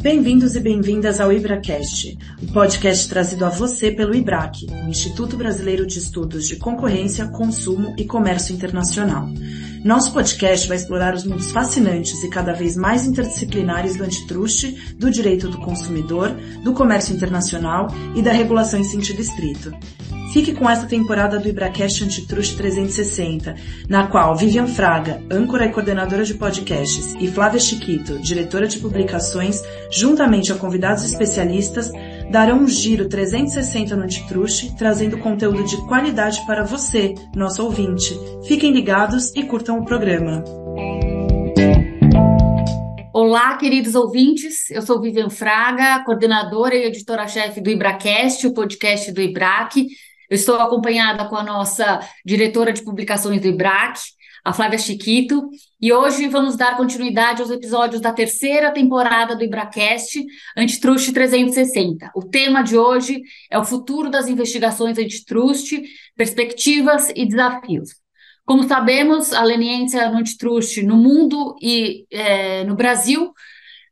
Bem-vindos e bem-vindas ao IbraCast, o podcast trazido a você pelo IBRAC, o Instituto Brasileiro de Estudos de Concorrência, Consumo e Comércio Internacional. Nosso podcast vai explorar os mundos fascinantes e cada vez mais interdisciplinares do antitruste, do direito do consumidor, do comércio internacional e da regulação em sentido estrito. Fique com esta temporada do IbraCast Antitrust 360, na qual Vivian Fraga, âncora e coordenadora de podcasts, e Flávia Chiquito, diretora de publicações, juntamente a convidados especialistas, darão um giro 360 no Antitrust, trazendo conteúdo de qualidade para você, nosso ouvinte. Fiquem ligados e curtam o programa. Olá, queridos ouvintes. Eu sou Vivian Fraga, coordenadora e editora-chefe do IbraCast, o podcast do IBRAC. Eu estou acompanhada com a nossa diretora de publicações do IBRAC, a Flávia Chiquito, e hoje vamos dar continuidade aos episódios da terceira temporada do IBRACast Antitrust 360. O tema de hoje é o futuro das investigações antitrust, perspectivas e desafios. Como sabemos, a leniência no antitrust no mundo e é, no Brasil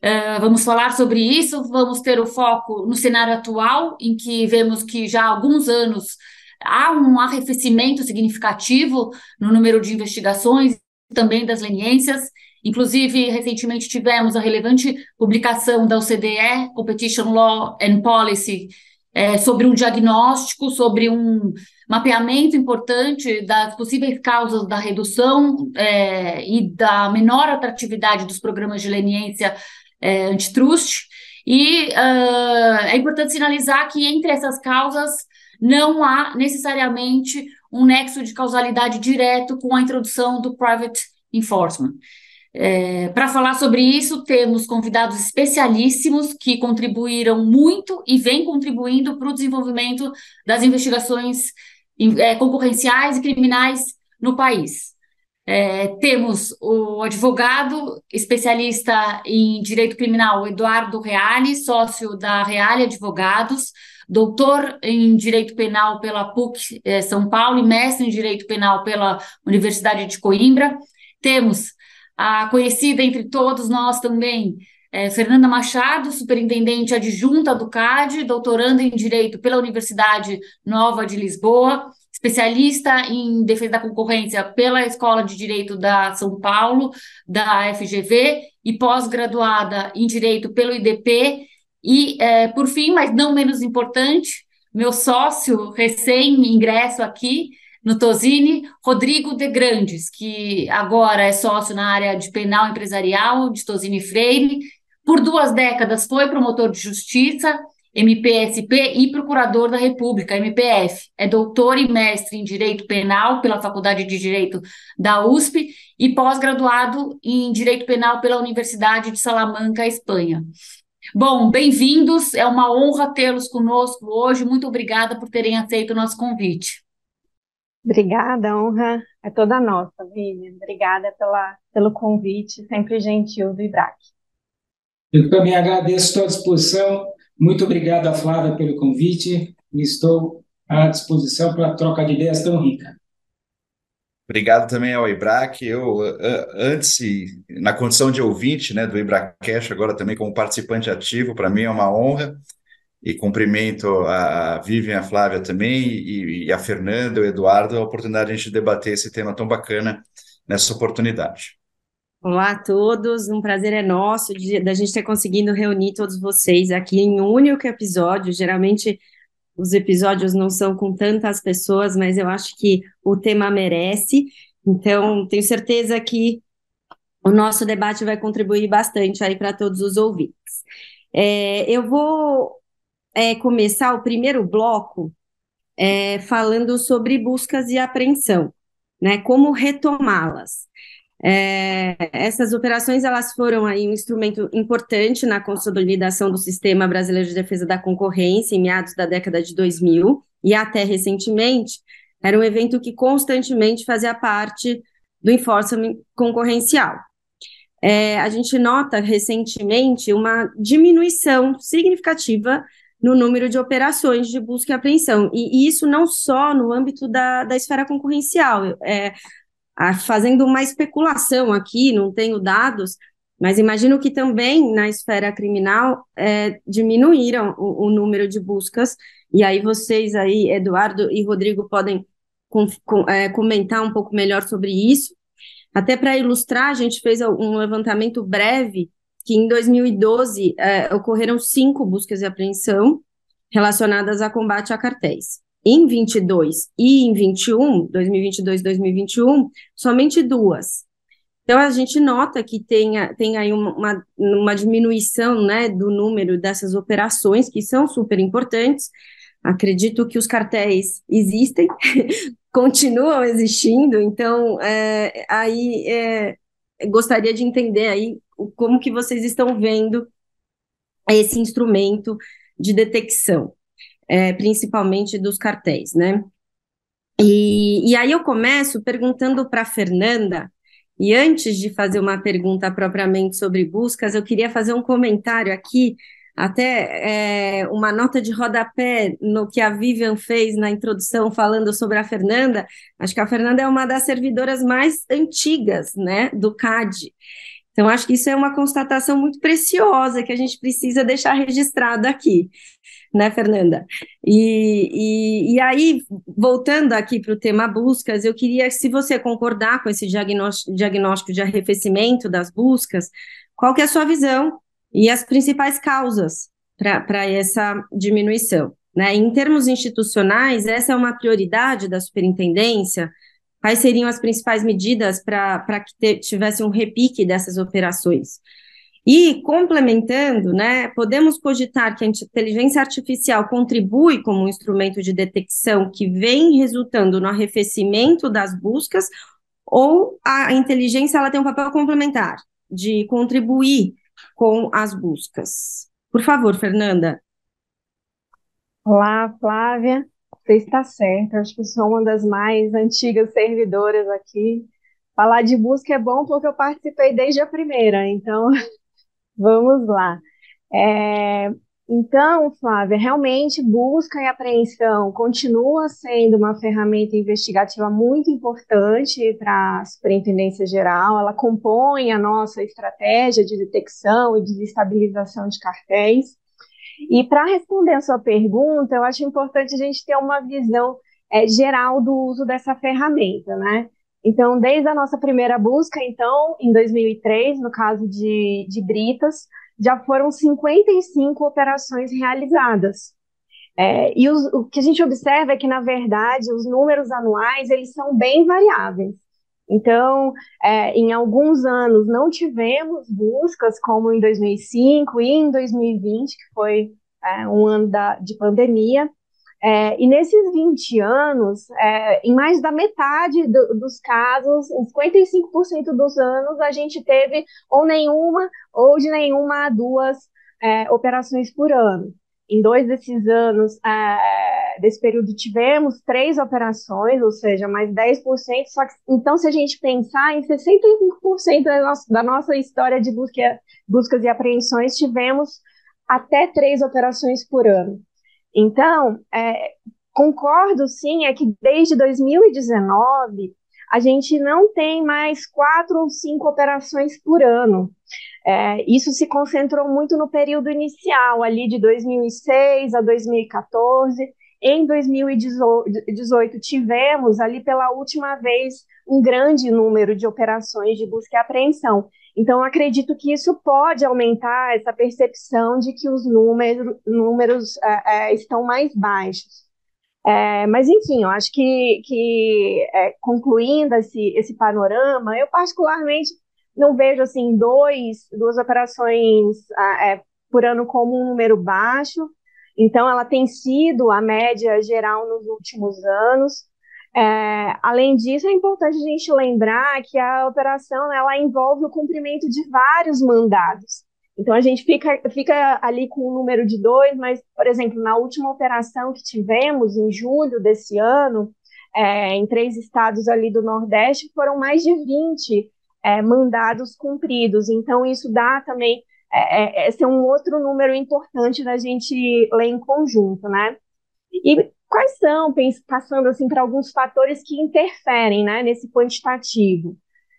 Uh, vamos falar sobre isso, vamos ter o foco no cenário atual, em que vemos que já há alguns anos há um arrefecimento significativo no número de investigações, também das leniências. Inclusive, recentemente tivemos a relevante publicação da OCDE, Competition Law and Policy, é, sobre um diagnóstico, sobre um mapeamento importante das possíveis causas da redução é, e da menor atratividade dos programas de leniência é, antitrust. E uh, é importante sinalizar que entre essas causas não há necessariamente um nexo de causalidade direto com a introdução do private enforcement. É, Para falar sobre isso, temos convidados especialíssimos que contribuíram muito e vêm contribuindo para o desenvolvimento das investigações é, concorrenciais e criminais no país. É, temos o advogado especialista em direito criminal, Eduardo Reale, sócio da Reale Advogados, doutor em direito penal pela PUC é, São Paulo e mestre em direito penal pela Universidade de Coimbra. Temos a conhecida entre todos nós também, é, Fernanda Machado, superintendente adjunta do CAD, doutorando em direito pela Universidade Nova de Lisboa especialista em defesa da concorrência pela Escola de Direito da São Paulo, da FGV, e pós-graduada em Direito pelo IDP. E, é, por fim, mas não menos importante, meu sócio recém-ingresso aqui no Tosini, Rodrigo de Grandes, que agora é sócio na área de penal empresarial de Tosini Freire. Por duas décadas foi promotor de justiça MPSP e Procurador da República, MPF. É doutor e mestre em Direito Penal pela Faculdade de Direito da USP e pós-graduado em Direito Penal pela Universidade de Salamanca, Espanha. Bom, bem-vindos, é uma honra tê-los conosco hoje. Muito obrigada por terem aceito o nosso convite. Obrigada, a honra é toda nossa, Vivian. Obrigada pela, pelo convite, sempre gentil do IBRAC. Eu também agradeço, estou à disposição muito obrigado, Flávia, pelo convite estou à disposição para a troca de ideias tão rica. Obrigado também ao IBRAC. Eu, antes, na condição de ouvinte né, do IBRACast, agora também como participante ativo, para mim é uma honra. E cumprimento a Vivian, a Flávia também, e, e a Fernanda, o Eduardo, a oportunidade de a gente debater esse tema tão bacana nessa oportunidade. Olá a todos, um prazer é nosso da gente ter conseguido reunir todos vocês aqui em um único episódio. Geralmente os episódios não são com tantas pessoas, mas eu acho que o tema merece. Então, tenho certeza que o nosso debate vai contribuir bastante aí para todos os ouvintes. É, eu vou é, começar o primeiro bloco é, falando sobre buscas e apreensão, né? Como retomá-las. É, essas operações elas foram aí um instrumento importante na consolidação do sistema brasileiro de defesa da concorrência em meados da década de 2000 e até recentemente era um evento que constantemente fazia parte do enforcement concorrencial. É, a gente nota recentemente uma diminuição significativa no número de operações de busca e apreensão, e, e isso não só no âmbito da, da esfera concorrencial. É, fazendo uma especulação aqui, não tenho dados, Mas imagino que também na esfera criminal é, diminuíram o, o, número de buscas, e aí vocês aí, Eduardo e Rodrigo, podem com, com, é, comentar um pouco melhor sobre isso. Até para ilustrar, a gente fez um levantamento breve que em 2012 é, ocorreram cinco buscas de apreensão relacionadas a combate a cartéis. Em 22 e em 21, 2022 e 2021, somente duas. Então, a gente nota que tem, tem aí uma, uma diminuição né, do número dessas operações, que são super importantes. Acredito que os cartéis existem, continuam existindo, então, é, aí é, gostaria de entender aí como que vocês estão vendo esse instrumento de detecção, é, principalmente dos cartéis, né? E, e aí eu começo perguntando para Fernanda e antes de fazer uma pergunta propriamente sobre buscas, eu queria fazer um comentário aqui, até é, uma nota de rodapé no que a Vivian fez na introdução, falando sobre a Fernanda. Acho que a Fernanda é uma das servidoras mais antigas né, do CAD. Então, acho que isso é uma constatação muito preciosa que a gente precisa deixar registrado aqui né, Fernanda? E, e, e aí, voltando aqui para o tema buscas, eu queria, se você concordar com esse diagnóstico, de arrefecimento das buscas, qual que é a sua visão e as principais causas para essa diminuição? Né? Em termos institucionais, essa é uma prioridade da superintendência? Quais seriam as principais medidas para que tivesse um repique dessas operações? E, complementando, né, podemos cogitar que a inteligência artificial contribui como um instrumento de detecção que vem resultando no arrefecimento das buscas, ou a inteligência ela tem um papel complementar de contribuir com as buscas. Por favor, Fernanda. Olá, Flávia. Você está certa. Acho que sou uma das mais antigas servidoras aqui. Falar de busca é bom porque eu participei desde a primeira, então Vamos lá. É, então, Flávia, realmente busca e apreensão continua sendo uma ferramenta investigativa muito importante para a Superintendência Geral. Ela compõe a nossa estratégia de detecção e desestabilização de cartéis. E para responder a sua pergunta, eu acho importante a gente ter uma visão é, geral do uso dessa ferramenta, né? Então, desde a nossa primeira busca, então, em 2003, no caso de, de Britas, já foram 55 operações realizadas. É, e os, o que a gente observa é que, na verdade, os números anuais, eles são bem variáveis. Então, é, em alguns anos não tivemos buscas, como em 2005 e em 2020, que foi é, um ano da, de pandemia, é, e nesses 20 anos, é, em mais da metade do, dos casos, em 55% dos anos, a gente teve ou nenhuma, ou de nenhuma a duas é, operações por ano. Em dois desses anos, é, desse período, tivemos três operações, ou seja, mais 10%. Só que, então, se a gente pensar em 65% da nossa, da nossa história de busca, buscas e apreensões, tivemos até três operações por ano. Então, é, concordo sim, é que desde 2019 a gente não tem mais quatro ou cinco operações por ano. É, isso se concentrou muito no período inicial, ali de 2006 a 2014. Em 2018, tivemos ali pela última vez um grande número de operações de busca e apreensão. Então, acredito que isso pode aumentar essa percepção de que os número, números é, é, estão mais baixos. É, mas, enfim, eu acho que, que é, concluindo esse, esse panorama, eu particularmente não vejo assim dois, duas operações é, por ano como um número baixo. Então, ela tem sido a média geral nos últimos anos. É, além disso, é importante a gente lembrar que a operação ela envolve o cumprimento de vários mandados. Então, a gente fica, fica ali com o número de dois, mas, por exemplo, na última operação que tivemos, em julho desse ano, é, em três estados ali do Nordeste, foram mais de 20 é, mandados cumpridos. Então, isso dá também, é, é, esse é um outro número importante da gente ler em conjunto, né? E quais são, passando assim para alguns fatores que interferem né, nesse quantitativo?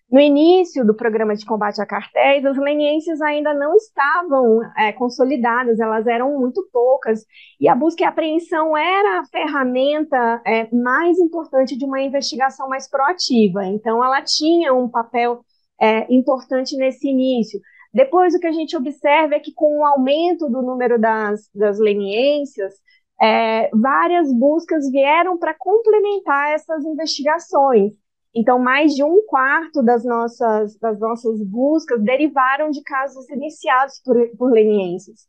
No início do programa de combate a cartéis, as leniências ainda não estavam é, consolidadas, elas eram muito poucas, e a busca e apreensão era a ferramenta é, mais importante de uma investigação mais proativa. Então, ela tinha um papel é, importante nesse início. Depois, o que a gente observa é que, com o aumento do número das, das leniências, é, várias buscas vieram para complementar essas investigações. Então, mais de um quarto das nossas, das nossas buscas derivaram de casos iniciados por, por lenienses.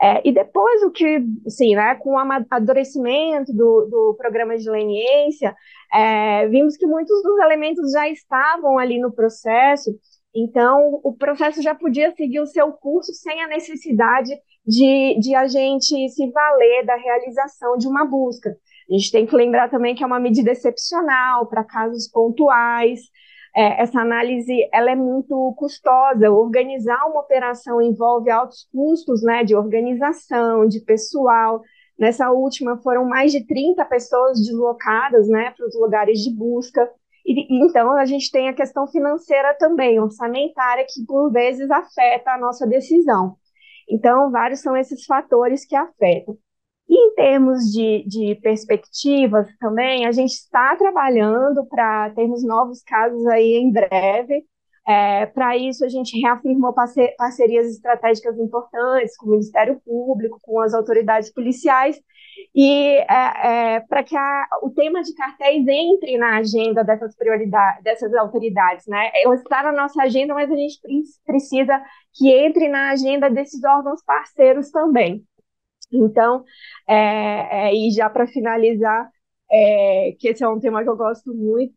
É, e depois o que, sim, né, com o amadurecimento do, do programa de leniência, é, vimos que muitos dos elementos já estavam ali no processo, então o processo já podia seguir o seu curso sem a necessidade de, de a gente se valer da realização de uma busca. A gente tem que lembrar também que é uma medida excepcional para casos pontuais. É, essa análise ela é muito custosa. Organizar uma operação envolve altos custos né, de organização, de pessoal. Nessa última foram mais de 30 pessoas deslocadas né, para os lugares de busca. E, então, a gente tem a questão financeira também, orçamentária, que por vezes afeta a nossa decisão. Então, vários são esses fatores que afetam. E em termos de, de perspectivas também, a gente está trabalhando para termos novos casos aí em breve. É, para isso, a gente reafirmou parcerias estratégicas importantes com o Ministério Público, com as autoridades policiais, e é, é, para que a, o tema de cartéis entre na agenda dessas prioridades, dessas autoridades, né? Está na nossa agenda, mas a gente precisa que entre na agenda desses órgãos parceiros também. Então, é, é, e já para finalizar, é, que esse é um tema que eu gosto muito,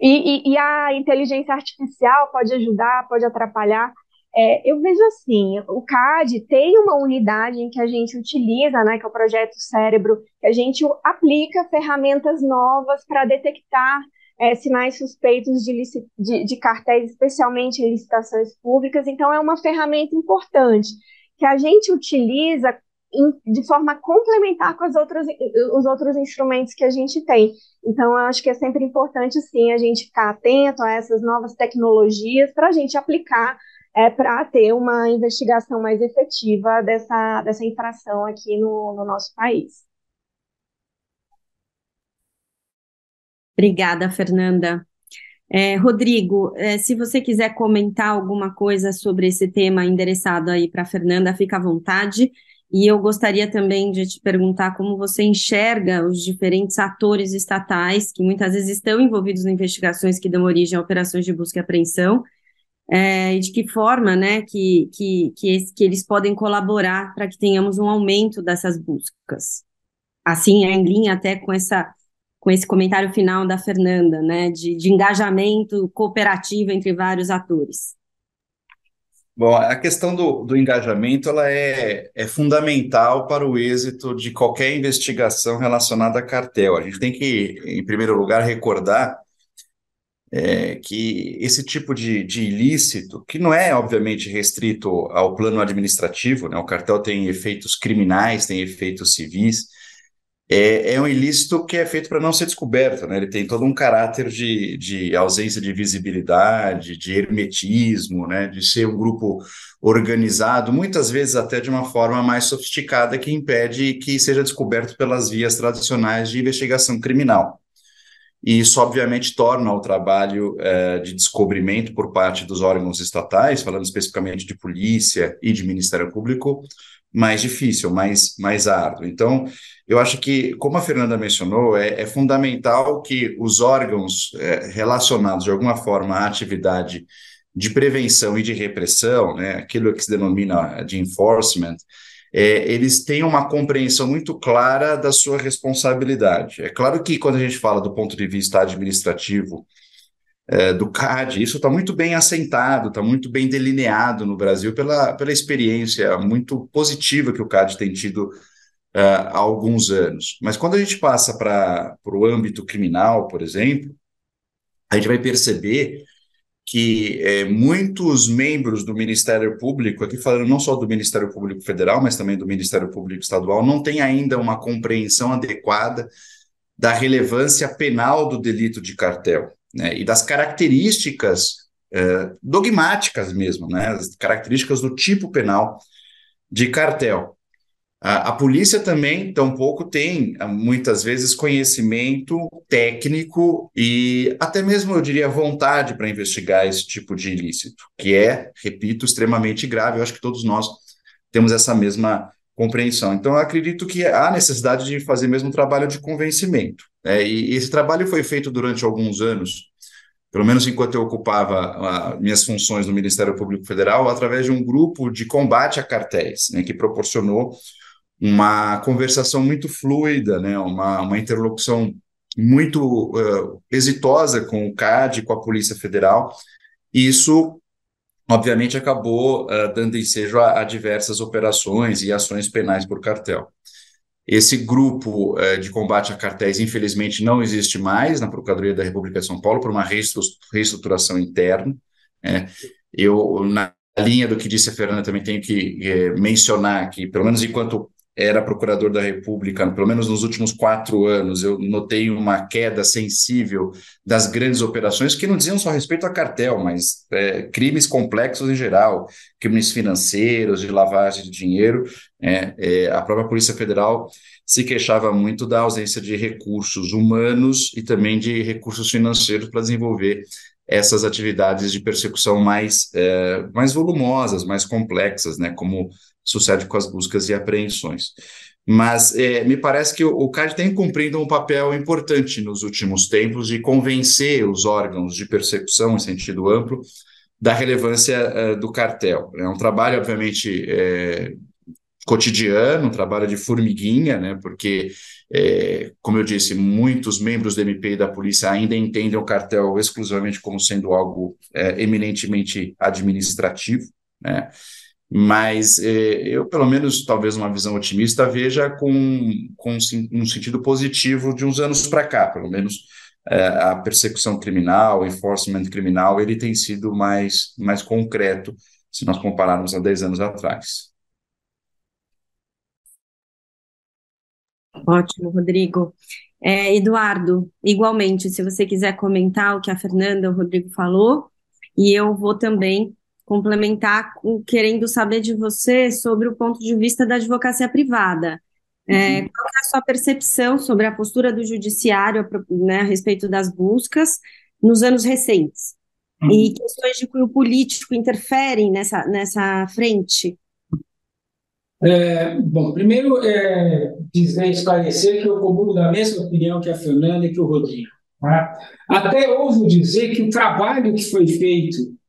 e, e, e a inteligência artificial pode ajudar, pode atrapalhar. É, eu vejo assim, o CAD tem uma unidade em que a gente utiliza, né, que é o projeto Cérebro, que a gente aplica ferramentas novas para detectar é, sinais suspeitos de, de, de cartéis, especialmente em licitações públicas. Então, é uma ferramenta importante que a gente utiliza de forma complementar com as outras, os outros instrumentos que a gente tem. Então, acho que é sempre importante, sim, a gente ficar atento a essas novas tecnologias para a gente aplicar é, para ter uma investigação mais efetiva dessa, dessa infração aqui no, no nosso país. Obrigada, Fernanda. É, Rodrigo, é, se você quiser comentar alguma coisa sobre esse tema endereçado aí para Fernanda, fica à vontade. E eu gostaria também de te perguntar como você enxerga os diferentes atores estatais que muitas vezes estão envolvidos em investigações que dão origem a operações de busca e apreensão, é, e de que forma né, que, que, que, que eles podem colaborar para que tenhamos um aumento dessas buscas. Assim, é em linha até com essa com esse comentário final da Fernanda, né, de, de engajamento cooperativo entre vários atores. Bom, a questão do, do engajamento ela é, é fundamental para o êxito de qualquer investigação relacionada a cartel. A gente tem que, em primeiro lugar, recordar é, que esse tipo de, de ilícito, que não é, obviamente, restrito ao plano administrativo, né? o cartel tem efeitos criminais, tem efeitos civis, é, é um ilícito que é feito para não ser descoberto, né? Ele tem todo um caráter de, de ausência de visibilidade, de hermetismo, né? De ser um grupo organizado, muitas vezes até de uma forma mais sofisticada que impede que seja descoberto pelas vias tradicionais de investigação criminal. E isso, obviamente, torna o trabalho é, de descobrimento por parte dos órgãos estatais, falando especificamente de polícia e de Ministério Público, mais difícil, mais, mais árduo. Então, eu acho que, como a Fernanda mencionou, é, é fundamental que os órgãos é, relacionados de alguma forma à atividade de prevenção e de repressão, né, aquilo que se denomina de enforcement, é, eles tenham uma compreensão muito clara da sua responsabilidade. É claro que quando a gente fala do ponto de vista administrativo, é, do CAD, isso está muito bem assentado, está muito bem delineado no Brasil pela, pela experiência muito positiva que o CAD tem tido há alguns anos. Mas quando a gente passa para o âmbito criminal, por exemplo, a gente vai perceber que é, muitos membros do Ministério Público, aqui falando não só do Ministério Público Federal, mas também do Ministério Público Estadual, não têm ainda uma compreensão adequada da relevância penal do delito de cartel. né, e das características é, dogmáticas mesmo, né, as características do tipo penal de cartel. A, a polícia também, tampouco, tem ah, muitas vezes conhecimento técnico e até mesmo, eu diria, vontade para investigar esse tipo de ilícito, que é, repito, extremamente grave. Eu acho que todos nós temos essa mesma compreensão. Então, eu acredito que há necessidade de fazer mesmo um trabalho de convencimento. Né? E esse trabalho foi feito durante alguns anos, pelo menos enquanto eu ocupava uh, minhas funções no Ministério Público Federal, através de um grupo de combate a cartéis, né, que proporcionou uma conversação muito fluida, né, uma, uma interlocução muito uh, exitosa com o CAD, com a Polícia Federal. Isso, obviamente, acabou uh, dando ensejo a, a, diversas operações e ações penais por cartel. Esse grupo uh, de combate a cartéis, infelizmente, não existe mais na Procuradoria da República de São Paulo por uma reestruturação interna. Né. eu, na linha do que disse a Fernanda, também tenho que mencionar que, pelo menos enquanto era procurador da República, pelo menos nos últimos quatro anos, eu notei uma queda sensível das grandes operações que não diziam só respeito a cartel, mas é, crimes complexos em geral, crimes financeiros, de lavagem de dinheiro. É, é, a própria Polícia Federal se queixava muito da ausência de recursos humanos e também de recursos financeiros para desenvolver essas atividades de persecução mais, é, mais volumosas, mais complexas, né, como sucede com as buscas e apreensões. Mas é, me parece que o, o CAD tem cumprido um papel importante nos últimos tempos de convencer os órgãos de persecução, em sentido amplo, da relevância uh, do cartel. É um trabalho, obviamente, é, cotidiano, um trabalho de formiguinha, né, porque, é, como eu disse, muitos membros do MP e da polícia ainda entendem o cartel exclusivamente como sendo algo é, eminentemente administrativo, né, mas eh, eu, pelo menos, talvez uma visão otimista, veja com, com um sentido positivo de uns anos para cá, pelo menos eh, a persecução criminal, o enforcement criminal, ele tem sido mais, mais concreto se nós compararmos a 10 anos atrás. Ótimo, Rodrigo. É, Eduardo, igualmente, se você quiser comentar o que a Fernanda, o Rodrigo falou, e eu vou também complementar querendo saber de você sobre o ponto de vista da advocacia privada. É, uhum. qual é a sua percepção sobre a postura do judiciário né, a respeito das buscas nos anos recentes? Uhum. E questões de cunho político interferem nessa, nessa frente? É, bom, primeiro, é, dizer, esclarecer que eu comungo da mesma opinião que a Fernanda e que o Rodrigo. Tá? Até ouso dizer que o trabalho que foi feito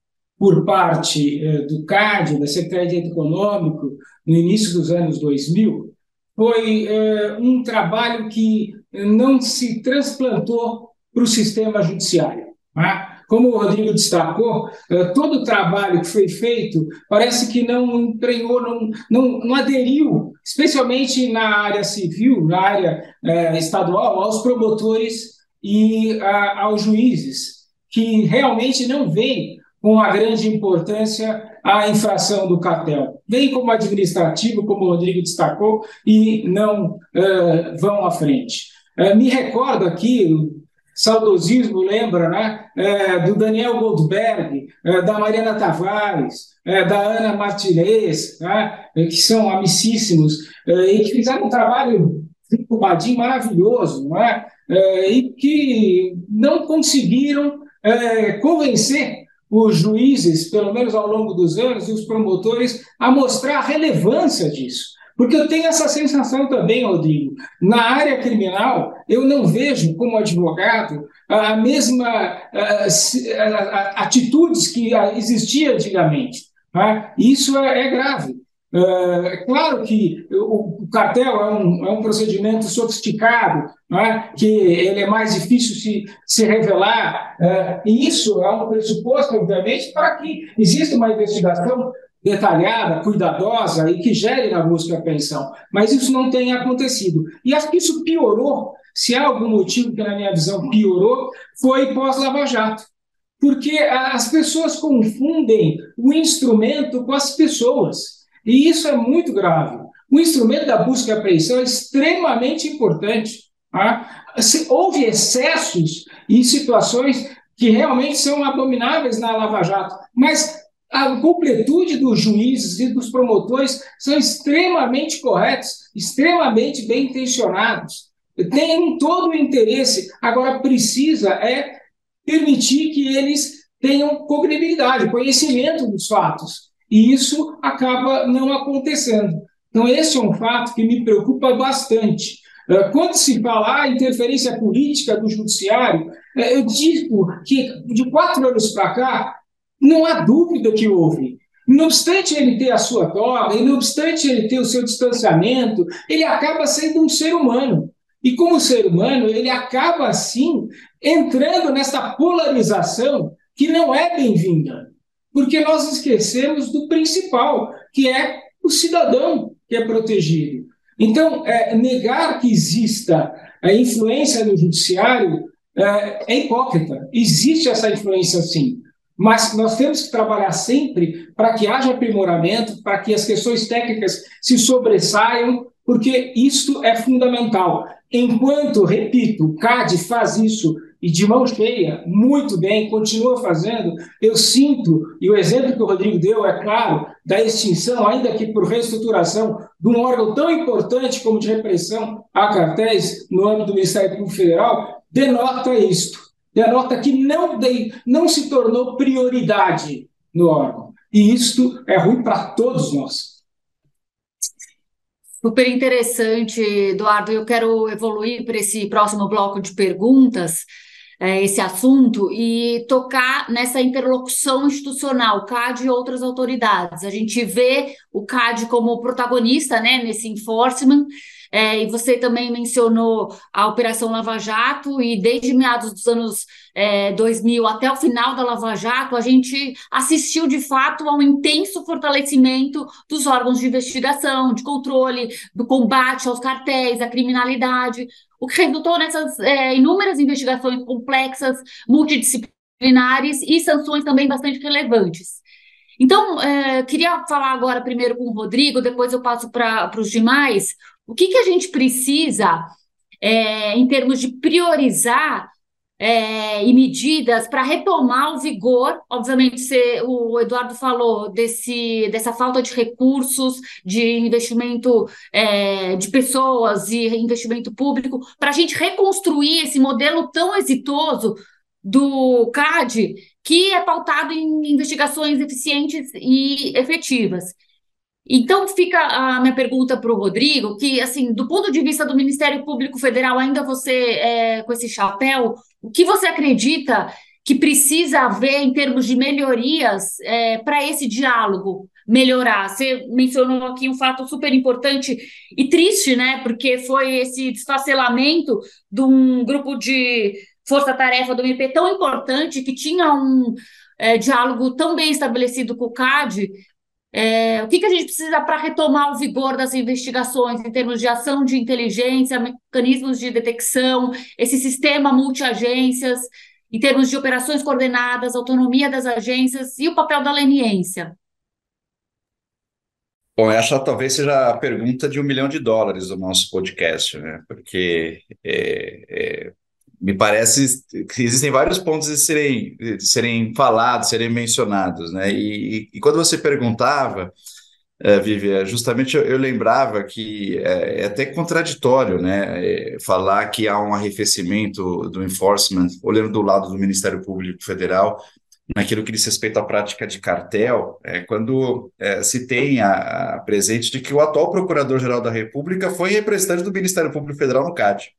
por parte eh, do CAD, da Secretaria de Direito Econômico, no início dos anos 2000, foi eh, um trabalho que não se transplantou para o sistema judiciário. Tá? Como o Rodrigo destacou, eh, todo o trabalho que foi feito parece que não emprenhou, não, não, não aderiu, especialmente na área civil, na área estadual, aos promotores e aos juízes, que realmente não veem com a grande importância a infração do cartel. Vem como administrativo, como o Rodrigo destacou, e não uh, vão à frente. Uh, me recordo aqui, saudosismo lembra, né, uh, do Daniel Goldberg, da Mariana Tavares, da Ana Martinez, né, que são amicíssimos, e que fizeram um trabalho de maravilhoso, não é? e que não conseguiram convencer os juízes, pelo menos ao longo dos anos, e os promotores, a mostrar a relevância disso. Porque eu tenho essa sensação também, Rodrigo. Na área criminal, eu não vejo, como advogado, a mesma atitudes que existia antigamente. Tá? Isso é, é grave. É claro que o, cartel é um, é um procedimento sofisticado, é? que ele é mais difícil se, se revelar, é, e isso é um pressuposto, obviamente, para que exista uma investigação detalhada, cuidadosa e que gere na busca a pensão. Mas isso não tem acontecido. E acho que isso piorou. Se há algum motivo que, na minha visão, piorou, foi pós-Lava Jato. Porque as pessoas confundem o instrumento com as pessoas. E isso é muito grave. O instrumento da busca e apreensão é extremamente importante. Tá? Se houve excessos e situações que realmente são abomináveis na Lava Jato, mas a completude dos juízes e dos promotores são extremamente corretos, extremamente bem intencionados, têm todo o interesse. Agora, precisa é permitir que eles tenham cognibilidade, conhecimento dos fatos. E isso acaba não acontecendo. Então, esse é um fato que me preocupa bastante. É, quando se fala a interferência política do judiciário, é, eu digo que de quatro anos para cá, não há dúvida que houve. Não obstante ele ter a sua toga, e não obstante ele ter o seu distanciamento, ele acaba sendo um ser humano. E como ser humano, ele acaba, assim, entrando nessa polarização que não é bem-vinda. Porque nós esquecemos do principal, que é o cidadão que é protegido. Então, é, negar que exista a influência no judiciário é, é hipócrita. Existe essa influência, sim. Mas nós temos que trabalhar sempre para que haja aprimoramento, para que as questões técnicas se sobressaiam, porque isso é fundamental. Enquanto, repito, o CAD faz isso e de mão cheia, muito bem, continua fazendo, eu sinto, e o exemplo que o Rodrigo deu é claro, da extinção, ainda que por reestruturação, de um órgão tão importante como de repressão a cartéis no âmbito do Ministério Público Federal, denota isto denota que não, de, não se tornou prioridade no órgão. E isto é ruim para todos nós. Super interessante, Eduardo. Eu quero evoluir para esse próximo bloco de perguntas, é, esse assunto, e tocar nessa interlocução institucional, CAD e outras autoridades. A gente vê o CAD como protagonista né, nesse enforcement, é, e você também mencionou a Operação Lava Jato, e desde meados dos anos é, 2000 até o final da Lava Jato, a gente assistiu de fato a um intenso fortalecimento dos órgãos de investigação, de controle, do combate aos cartéis, à criminalidade, o que resultou nessas é, inúmeras investigações complexas, multidisciplinares e sanções também bastante relevantes. Então, é, queria falar agora primeiro com o Rodrigo, depois eu passo para os demais. O que, que a gente precisa é, em termos de priorizar é, e medidas para retomar o vigor. Obviamente, o Eduardo falou desse, dessa falta de recursos, de investimento é, de pessoas e investimento público, para a gente reconstruir esse modelo tão exitoso do CAD, que é pautado em investigações eficientes e efetivas. Então fica a minha pergunta para o Rodrigo, que assim, do ponto de vista do Ministério Público Federal, ainda você é, com esse chapéu, o que você acredita que precisa haver em termos de melhorias é, para esse diálogo melhorar? Você mencionou aqui um fato super importante e triste, né? Porque foi esse desfacelamento de um grupo de força-tarefa do MP tão importante que tinha um é, diálogo tão bem estabelecido com o CAD é, o que, que a gente precisa para retomar o vigor das investigações em termos de ação de inteligência, mecanismos de detecção, esse sistema multiagências, em termos de operações coordenadas, autonomia das agências e o papel da leniência? Bom, essa talvez seja a pergunta de um milhão de dólares do nosso podcast, né? Porque é, é, me parece que existem vários pontos de serem, de serem falados, serem mencionados, né? E, e quando você perguntava, é, Vivi, justamente eu, eu, lembrava que é, é, até contraditório, né? É, falar que há um arrefecimento do enforcement, olhando do lado do Ministério Público Federal, naquilo que diz respeito à prática de cartel, é, quando é, se tem a, a presente de que o atual Procurador-Geral da República foi representante do Ministério Público Federal no CAD.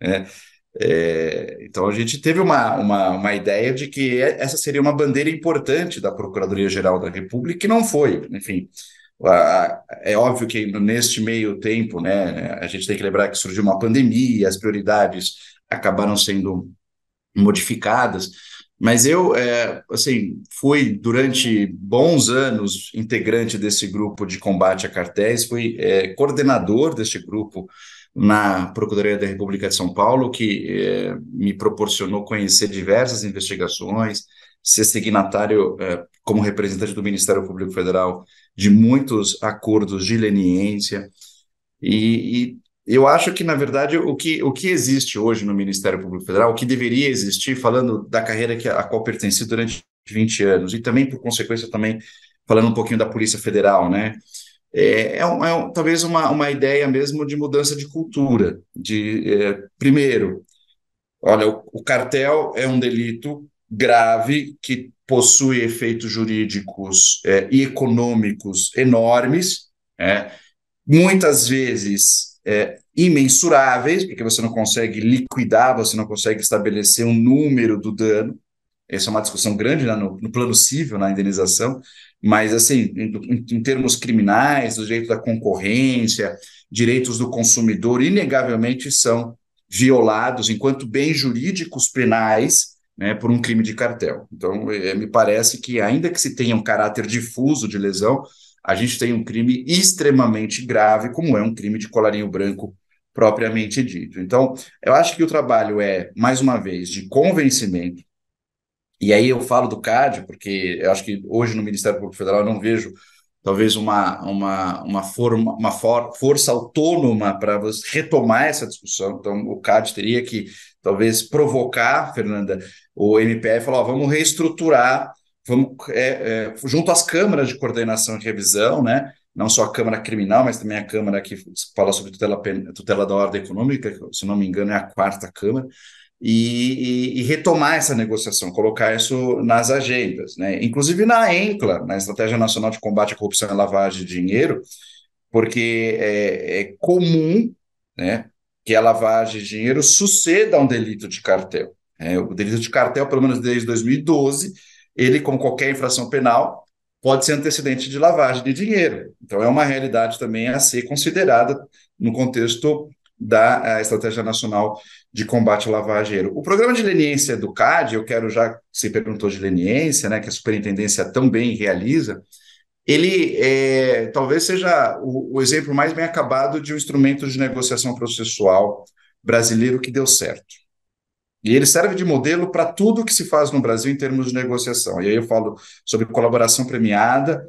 Né? É, então a gente teve uma, uma, uma ideia de que essa seria uma bandeira importante da Procuradoria-Geral da República, que não foi, enfim. É óbvio que neste meio tempo, né, a gente tem que lembrar que surgiu uma pandemia, as prioridades acabaram sendo modificadas, mas eu, é, assim, fui durante bons anos integrante desse grupo de combate a cartéis, fui é, coordenador deste grupo na Procuradoria da República de São Paulo, que eh, me proporcionou conhecer diversas investigações, ser signatário eh, como representante do Ministério Público Federal de muitos acordos de leniência, e, e eu acho que, na verdade, o que, o que existe hoje no Ministério Público Federal, o que deveria existir, falando da carreira que, a qual pertenci durante 20 anos, e também, por consequência, também falando um pouquinho da Polícia Federal, né? É, é, um, é um, talvez uma, uma ideia mesmo de mudança de cultura. De, é, primeiro, olha, o, o cartel é um delito grave que possui efeitos jurídicos é, e econômicos enormes, é, muitas vezes é, imensuráveis, porque você não consegue liquidar, você não consegue estabelecer um número do dano. Essa é uma discussão grande né, no, no, plano civil, na indenização, mas, assim, em, em termos criminais, do direito da concorrência, direitos do consumidor, inegavelmente são violados enquanto bens jurídicos penais né, por um crime de cartel. Então, é, me parece que, ainda que se tenha um caráter difuso de lesão, a gente tem um crime extremamente grave, como é um crime de colarinho branco propriamente dito. Então, eu acho que o trabalho é, mais uma vez, de convencimento, e aí eu falo do CAD, porque eu acho que hoje no Ministério Público Federal eu não vejo talvez uma, uma, uma, forma, uma for, força autônoma para retomar essa discussão. Então, o CAD teria que, talvez, provocar, Fernanda, o MPF e falar: ó, vamos reestruturar vamos, é, é, junto às câmaras de coordenação e revisão, né? não só a Câmara Criminal, mas também a Câmara que fala sobre tutela, tutela da ordem econômica, se não me engano é a quarta Câmara, e, e, e, retomar essa negociação, colocar isso nas agendas, né? inclusive na ENCLA, na Estratégia Nacional de Combate à Corrupção e Lavagem de Dinheiro, porque é, é comum né, que a lavagem de dinheiro suceda a um delito de cartel. É, o delito de cartel, pelo menos desde 2012, ele, como qualquer infração penal, pode ser antecedente de lavagem de dinheiro. Então, é uma realidade também a ser considerada no contexto da Estratégia Nacional de Combate de Dinheiro. O programa de leniência do CAD, eu quero já, se perguntou de leniência, né, que a superintendência tão bem realiza, ele é, talvez seja o, o exemplo mais bem acabado de um instrumento de negociação processual brasileiro que deu certo. E ele serve de modelo para tudo que se faz no Brasil em termos de negociação. E aí eu falo sobre colaboração premiada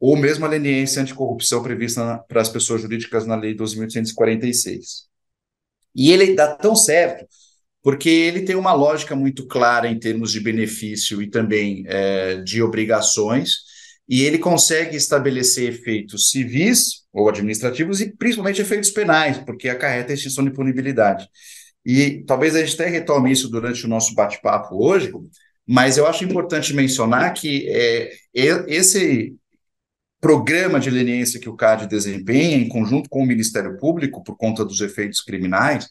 ou mesmo a leniência anticorrupção prevista para as pessoas jurídicas na Lei 12.846. E ele dá tão certo porque ele tem uma lógica muito clara em termos de benefício e também é, de obrigações, e ele consegue estabelecer efeitos civis ou administrativos e principalmente efeitos penais, porque acarreta a extinção de punibilidade. E talvez a gente até retome isso durante o nosso bate-papo hoje, mas eu acho importante mencionar que é, esse programa de leniência que o CAD desempenha, em conjunto com o Ministério Público, por conta dos efeitos criminais,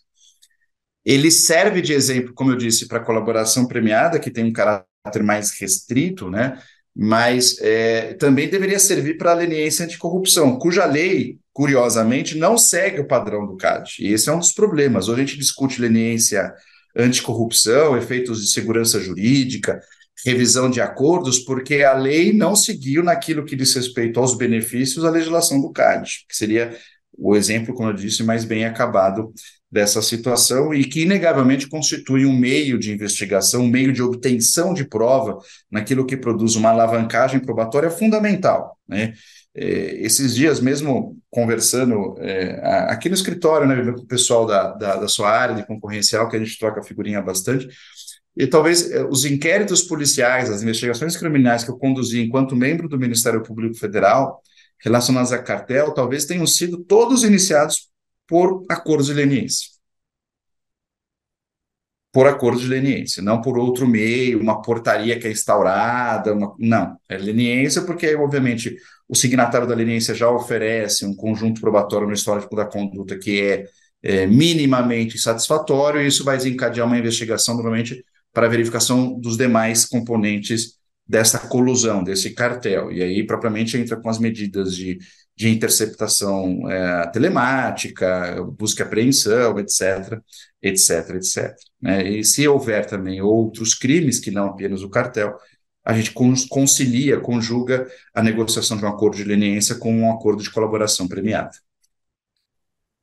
ele serve de exemplo, como eu disse, para a colaboração premiada, que tem um caráter mais restrito, né? mas é, também deveria servir para a leniência anticorrupção, cuja lei curiosamente, não segue o padrão do CAD. E esse é um dos problemas. Hoje a gente discute leniência anticorrupção, efeitos de segurança jurídica, revisão de acordos, porque a lei não seguiu naquilo que diz respeito aos benefícios a legislação do CAD, que seria o exemplo, como eu disse, mais bem acabado dessa situação e que, inegavelmente, constitui um meio de investigação, um meio de obtenção de prova naquilo que produz uma alavancagem probatória fundamental, né? É, esses dias mesmo conversando é, aqui no escritório, né, com o pessoal da, da, da, sua área de concorrencial, que a gente troca figurinha bastante, e talvez é, os inquéritos policiais, as investigações criminais que eu conduzi enquanto membro do Ministério Público Federal, relacionados a cartel, talvez tenham sido todos iniciados por acordos de leniência. Por acordo de leniência, não por outro meio, uma portaria que é instaurada, uma... não, é leniência porque, obviamente, o signatário da leniência já oferece um conjunto probatório no histórico da conduta que é, é minimamente satisfatório, e isso vai desencadear uma investigação, normalmente, para verificação dos demais componentes dessa colusão, desse cartel, e aí, propriamente, entra com as medidas de de interceptação é, telemática, busca e apreensão, etc., etc., etc. Né? E se houver também outros crimes que não apenas o cartel, a gente concilia, conjuga a negociação de um acordo de leniência com um acordo de colaboração premiada.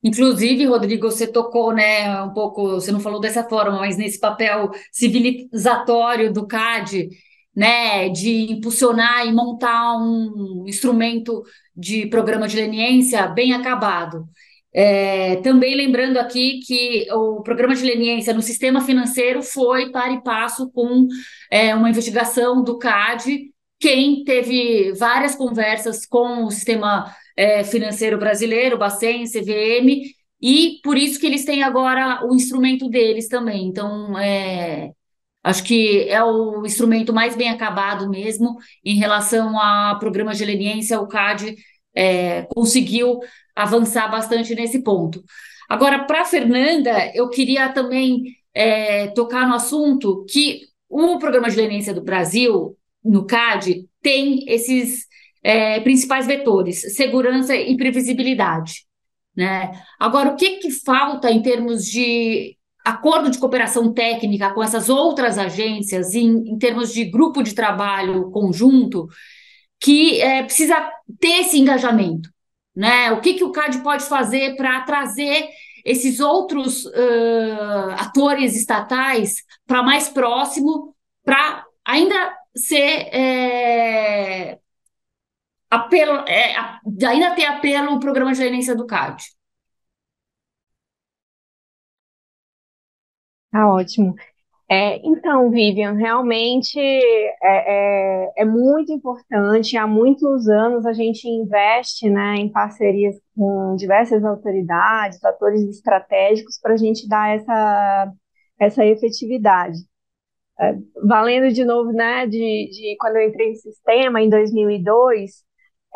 Inclusive, Rodrigo, você tocou, né, um pouco, você não falou dessa forma, mas nesse papel civilizatório do CAD, né, de impulsionar e montar um instrumento de programa de leniência bem acabado. É, também lembrando aqui que o programa de leniência no sistema financeiro foi para e passo com é, uma investigação do CAD, quem teve várias conversas com o sistema é, financeiro brasileiro, Bacen, CVM, e por isso que eles têm agora o instrumento deles também. Então, é, acho que é o instrumento mais bem acabado mesmo em relação a programas de leniência, o CAD é, conseguiu avançar bastante nesse ponto. Agora, para a Fernanda, eu queria também é, tocar no assunto que o programa de leniência do Brasil, no CAD, tem esses é, principais vetores: segurança e previsibilidade. Né? Agora, o que, que falta em termos de acordo de cooperação técnica com essas outras agências, em, em termos de grupo de trabalho conjunto, que é, precisa ter esse engajamento? Né? O que, que o CAD pode fazer para trazer esses outros uh, atores estatais para mais próximo, para ainda ser é, apelo, é, ainda ter apelo o programa de gerência do CAD. Tá ótimo. É, então, Vivian, realmente é, é, é, muito importante. Há muitos anos a gente investe né, em parcerias com diversas autoridades, atores estratégicos, para a gente dar essa, essa efetividade. É, valendo de novo, né, de, de quando eu entrei no sistema em 2002,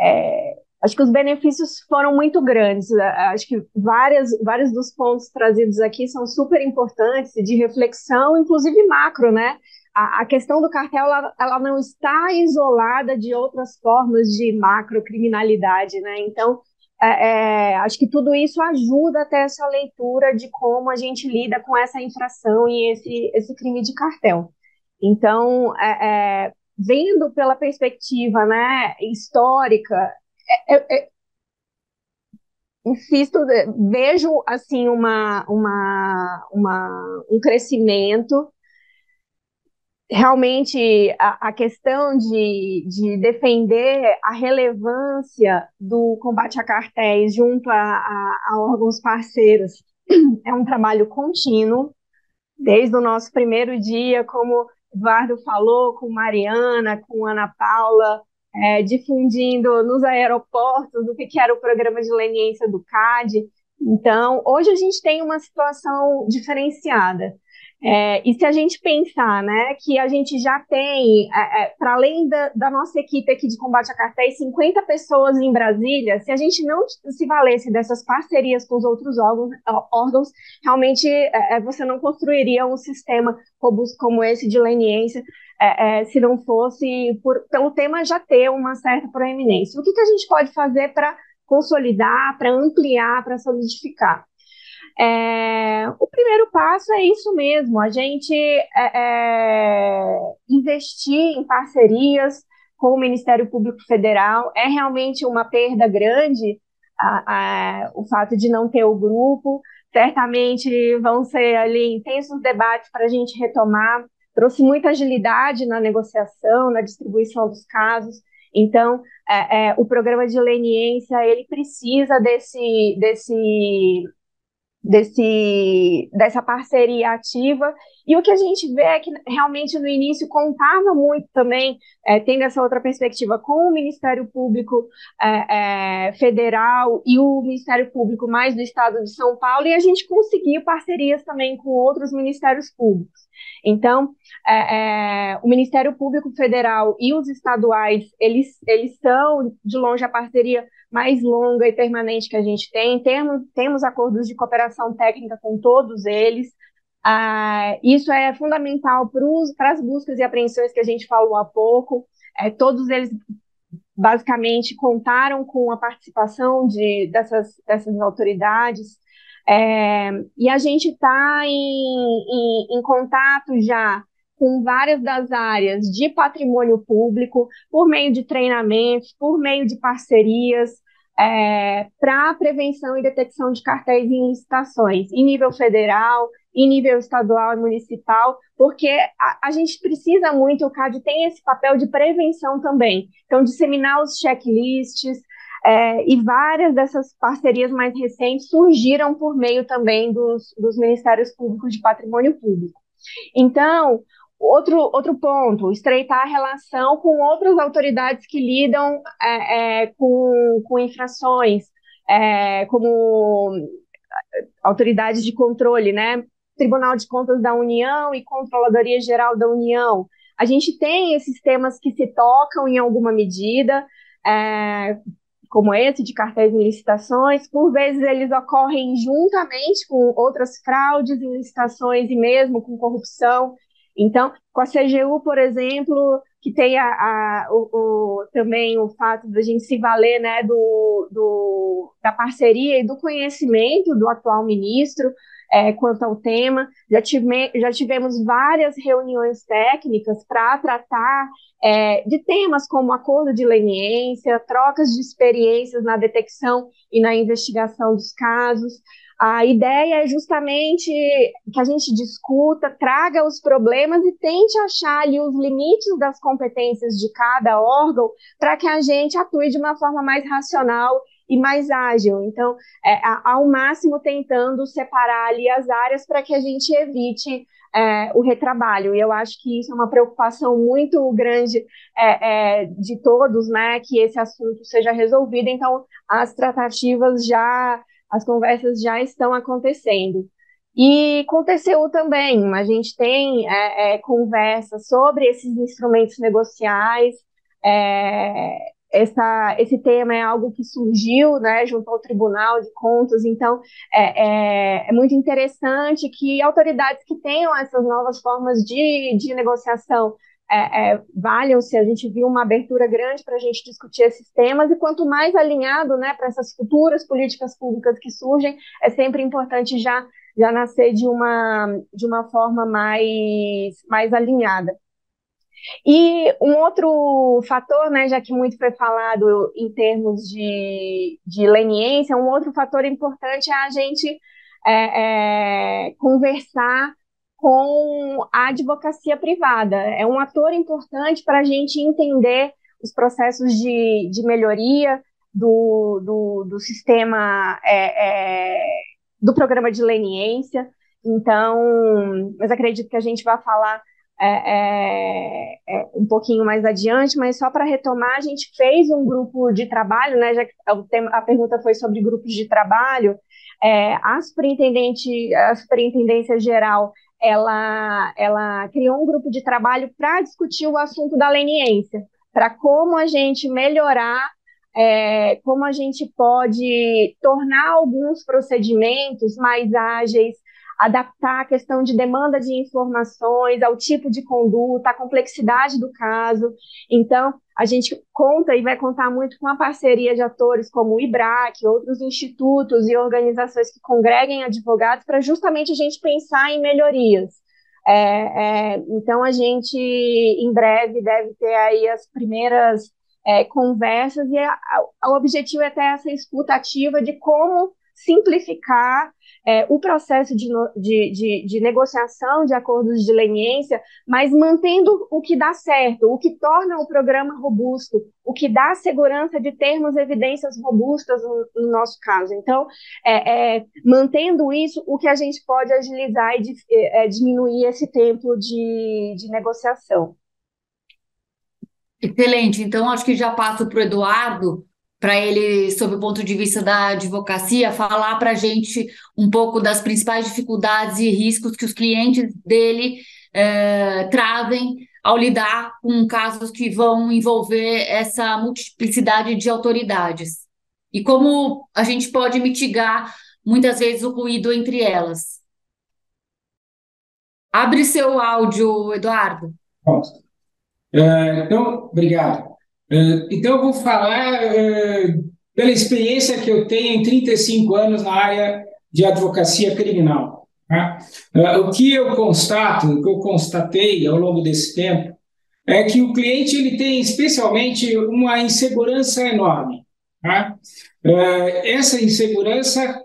é, Acho que os benefícios foram muito grandes. Acho que várias, vários dos pontos trazidos aqui são super importantes de reflexão, inclusive macro, né? A, a questão do cartel ela, ela, não está isolada de outras formas de macrocriminalidade, né? Então, é, é, acho que tudo isso ajuda até essa leitura de como a gente lida com essa infração e esse, esse crime de cartel. Então, é, é vendo pela perspectiva né, histórica, é, é, é, insisto, vejo assim uma, uma, uma, um crescimento. Realmente, a, a questão de, de defender a relevância do combate a cartéis junto a, a, a órgãos parceiros é um trabalho contínuo, desde o nosso primeiro dia, como Eduardo falou, com Mariana, com Ana Paula, é, difundindo nos aeroportos o que, que era o programa de leniência do CAD. Então, hoje a gente tem uma situação diferenciada. É, e se a gente pensar né, que a gente já tem, é, é, para além da, da, nossa equipe aqui de combate a cartéis, 50 pessoas em Brasília, se a gente não se valesse dessas parcerias com os outros órgãos, órgãos realmente é, é, você não construiria um sistema robusto como esse de leniência é, se não fosse por, pelo tema já ter uma certa proeminência. O que, que a gente pode fazer para consolidar, para ampliar, para solidificar? É, o primeiro passo é isso mesmo, a gente é, é, investir em parcerias com o Ministério Público Federal. É realmente uma perda grande a, a, o fato de não ter o grupo. Certamente vão ser ali intensos debates para a gente retomar. Trouxe muita agilidade na negociação, na distribuição dos casos. Então, é, é, o programa de leniência ele precisa desse, desse desse, dessa parceria ativa. E o que a gente vê é que realmente no início contava muito também, é, tendo essa outra perspectiva, com o Ministério Público é, é, Federal e o Ministério Público mais do Estado de São Paulo, e a gente conseguiu parcerias também com outros ministérios públicos. Então, é, é, o Ministério Público Federal e os estaduais, eles, eles são, de longe, a parceria mais longa e permanente que a gente tem. Temos, temos acordos de cooperação técnica com todos eles. Ah, isso é fundamental para as buscas e apreensões que a gente falou há pouco. É, todos eles basicamente contaram com a participação de, dessas, dessas autoridades. É, e a gente está em, em, em contato já com várias das áreas de patrimônio público, por meio de treinamentos, por meio de parcerias, é, para prevenção e detecção de cartéis em licitações, em nível federal, em nível estadual e municipal, porque a, a, gente precisa muito, o CAD tem esse papel de prevenção também. Então, disseminar os checklists, é, e várias dessas parcerias mais recentes surgiram por meio também dos, dos Ministérios Públicos de Patrimônio Público. Então, outro, outro ponto, estreitar a relação com outras autoridades que lidam é, é, com, com infrações, é, como autoridades de controle, né? Tribunal de Contas da União e Controladoria Geral da União. A gente tem esses temas que se tocam em alguma medida, é, como esse de cartéis em licitações, por vezes eles ocorrem juntamente com outras fraudes em licitações e mesmo com corrupção. Então, com a CGU, por exemplo, que tem a, a o, o, também o fato da gente se valer né, do, do, da parceria e do conhecimento do atual ministro, é, quanto ao tema. Já, tive, já tivemos várias reuniões técnicas para tratar é, de temas como acordo de leniência, trocas de experiências na detecção e na investigação dos casos. A ideia é justamente que a gente discuta, traga os problemas e tente achar ali os limites das competências de cada órgão para que a gente atue de uma forma mais racional e mais ágil. Então, é, ao máximo tentando separar ali as áreas para que a gente evite é, o retrabalho. E eu acho que isso é uma preocupação muito grande é, é, de todos, né, que esse assunto seja resolvido. Então, as tratativas já, as conversas já estão acontecendo. E com o TCU também, a gente tem é, é, conversas sobre esses instrumentos negociais, é, essa, esse tema é algo que surgiu né, junto ao Tribunal de Contas, então é, é, é, muito interessante que autoridades que tenham essas novas formas de, de negociação é, é valham-se, a gente viu uma abertura grande para a gente discutir esses temas, e quanto mais alinhado né, para essas futuras políticas públicas que surgem, é sempre importante já, já nascer de uma, de uma forma mais, mais alinhada. E um outro fator, né, já que muito foi falado em termos de, de leniência, um outro fator importante é a gente é, é, conversar com a advocacia privada. É um ator importante para a gente entender os processos de, de melhoria do, do, do sistema é, é do programa de leniência. Então, mas acredito que a gente vai falar é, é, é, um pouquinho mais adiante, mas só para retomar, a gente fez um grupo de trabalho, né, já que a pergunta foi sobre grupos de trabalho, é, a, superintendente, a superintendência geral, ela, ela criou um grupo de trabalho para discutir o assunto da leniência, para como a gente melhorar é, como a gente pode tornar alguns procedimentos mais ágeis, adaptar a questão de demanda de informações ao tipo de conduta, à complexidade do caso. Então, a gente conta e vai contar muito com a parceria de atores como o IBRAC, outros institutos e organizações que congreguem advogados para justamente a gente pensar em melhorias. É, é, então, a gente, em breve, deve ter aí as primeiras é, conversas e a, a, o objetivo é ter essa escuta ativa de como simplificar é, o processo de, de, de, de, negociação de acordos de leniência, mas mantendo o que dá certo, o que torna o programa robusto, o que dá segurança de termos evidências robustas no, no nosso caso. Então, é, é, mantendo isso, o que a gente pode agilizar e é, é, diminuir esse tempo de, de negociação. Excelente. Então, acho que já passo para o Eduardo para ele, sob o ponto de vista da advocacia, falar para a gente um pouco das principais dificuldades e riscos que os clientes dele é, trazem ao lidar com casos que vão envolver essa multiplicidade de autoridades. E como a gente pode mitigar, muitas vezes, o ruído entre elas. Abre seu áudio, Eduardo. É, então, obrigado. Eh, então, eu vou falar eh, pela experiência que eu tenho em 35 anos na área de advocacia criminal. Tá? Eh, o que eu constato, o que eu constatei ao longo desse tempo, é que o cliente ele tem especialmente uma insegurança enorme. Tá? Essa insegurança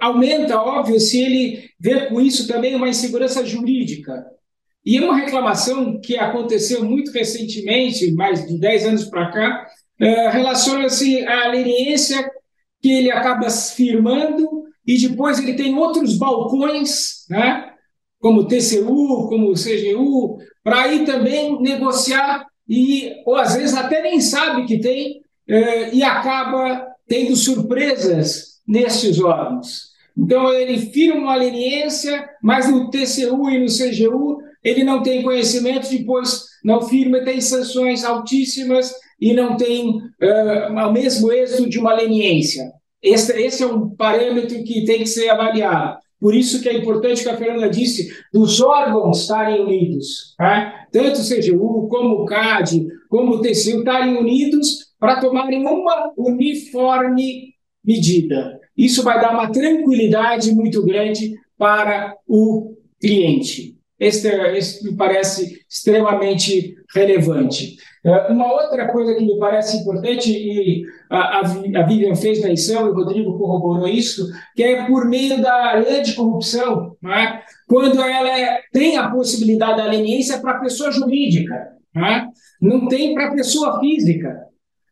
aumenta, óbvio, se ele vê com isso também uma insegurança jurídica. E uma reclamação que aconteceu muito recentemente, mais de 10 anos para cá, é, relaciona-se à leniência que ele acaba firmando e depois ele tem outros balcões, né, como TCU, como CGU, para aí também negociar e ou às vezes até nem sabe que tem é, e acaba tendo surpresas nesses órgãos. Então ele firma uma leniência, mas no TCU e no CGU ele não tem conhecimento, depois não firma, tem sanções altíssimas e não tem uh, o mesmo êxito de uma leniência. Esse, esse é um parâmetro que tem que ser avaliado. Por isso que é importante que a Fernanda disse dos órgãos estarem unidos, tá? tanto o CGU, como o CAD, como o TCU estarem unidos para tomarem uma uniforme medida. Isso vai dar uma tranquilidade muito grande para o cliente. Este, este me parece extremamente relevante. É, uma outra coisa que me parece importante, e a, a Vivian fez menção, e o Rodrigo corroborou isso, que é por meio da lei de corrupção, é? quando ela é, tem a possibilidade da leniência para a pessoa jurídica, é? não tem para a pessoa física.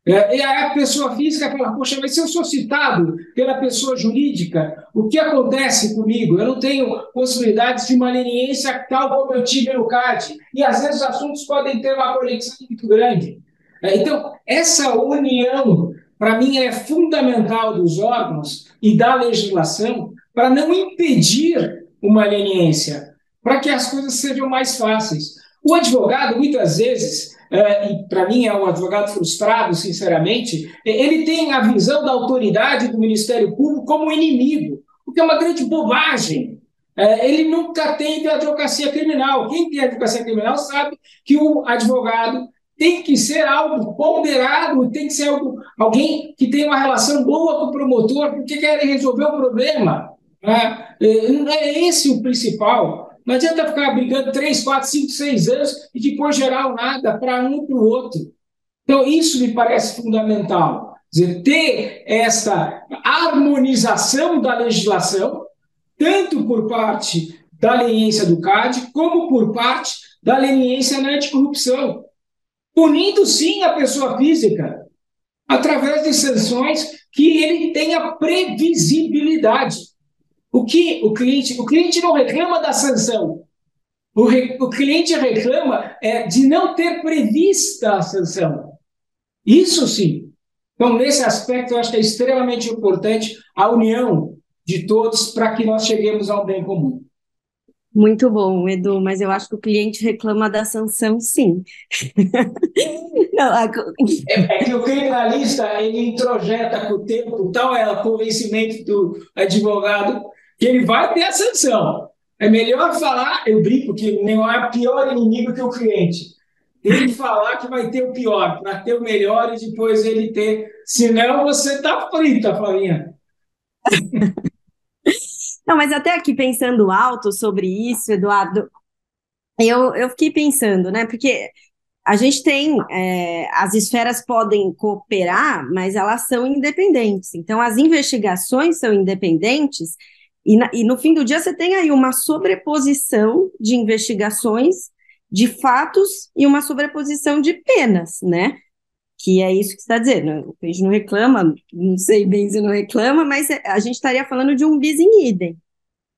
É, e a pessoa física fala, poxa, mas se eu sou citado pela pessoa jurídica, o que acontece comigo? Eu não tenho possibilidades de uma leniência tal como eu tive no CAD. E às vezes os assuntos podem ter uma conexão muito grande. É, então, essa união, para mim, é fundamental dos órgãos e da legislação para não impedir uma leniência, para que as coisas sejam mais fáceis. O advogado, muitas vezes, é, e para mim é um advogado frustrado, sinceramente, ele tem a visão da autoridade do Ministério Público como inimigo, o que é uma grande bobagem. É, ele nunca teve advocacia criminal. Quem tem advocacia criminal sabe que o advogado tem que ser algo ponderado, tem que ser algo, alguém que tem uma relação boa com o promotor, porque quer resolver o problema. Né? É, não é esse o principal. Não adianta ficar brigando 3, 4, 5, 6 anos e depois gerar nada para um para o outro. Então, isso me parece fundamental. Dizer, ter essa harmonização da legislação, tanto por parte da leniência do CAD, como por parte da leniência na anticorrupção. Punindo, sim, a pessoa física, através de sanções que ele tenha previsibilidade. O que o cliente, o cliente não reclama da sanção. O, re, o cliente reclama é de não ter prevista a sanção. Isso sim. Então, nesse aspecto, eu acho que é extremamente importante a união de todos para que nós cheguemos a um bem comum. Muito bom, Edu, mas eu acho que o cliente reclama da sanção, sim. Não, a... é, é, que o criminalista ele introjeta com o tempo, tal é o convencimento do advogado que ele vai ter a sanção. É melhor falar, eu brinco que não é pior inimigo que o cliente. Que falar que vai ter o pior, para ter o melhor e depois ele ter. Senão você tá frita, Flavinha. Não, mas até aqui pensando alto sobre isso, Eduardo, eu, eu fiquei pensando, né? Porque a gente tem, é, as esferas podem cooperar, mas elas são independentes. Então, as investigações são independentes e, na, e no fim do dia você tem aí uma sobreposição de investigações, de fatos e uma sobreposição de penas, né? Que é isso que está dizendo. A gente não reclama, não sei bem se não reclama, mas é, a gente estaria falando de um bis in idem,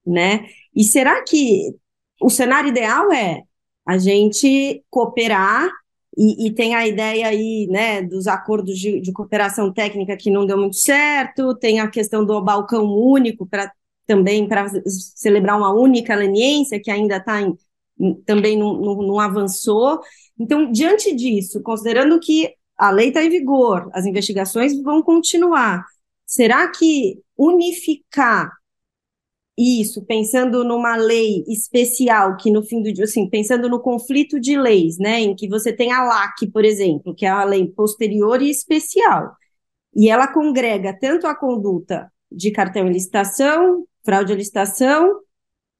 né? E será que o cenário ideal é a gente cooperar e, e, tem a ideia aí, né, dos acordos de, de, cooperação técnica que não deu muito certo, tem a questão do balcão único para também para celebrar uma única leniência, que ainda está também não, não, não, avançou. Então, diante disso, considerando que a lei está em vigor, as investigações vão continuar, será que unificar isso, pensando numa lei especial, que no fim do dia, assim, pensando no conflito de leis, né, em que você tem a LAC, por exemplo, que é a lei posterior e especial, e ela congrega tanto a conduta de cartão e licitação, fraude à licitação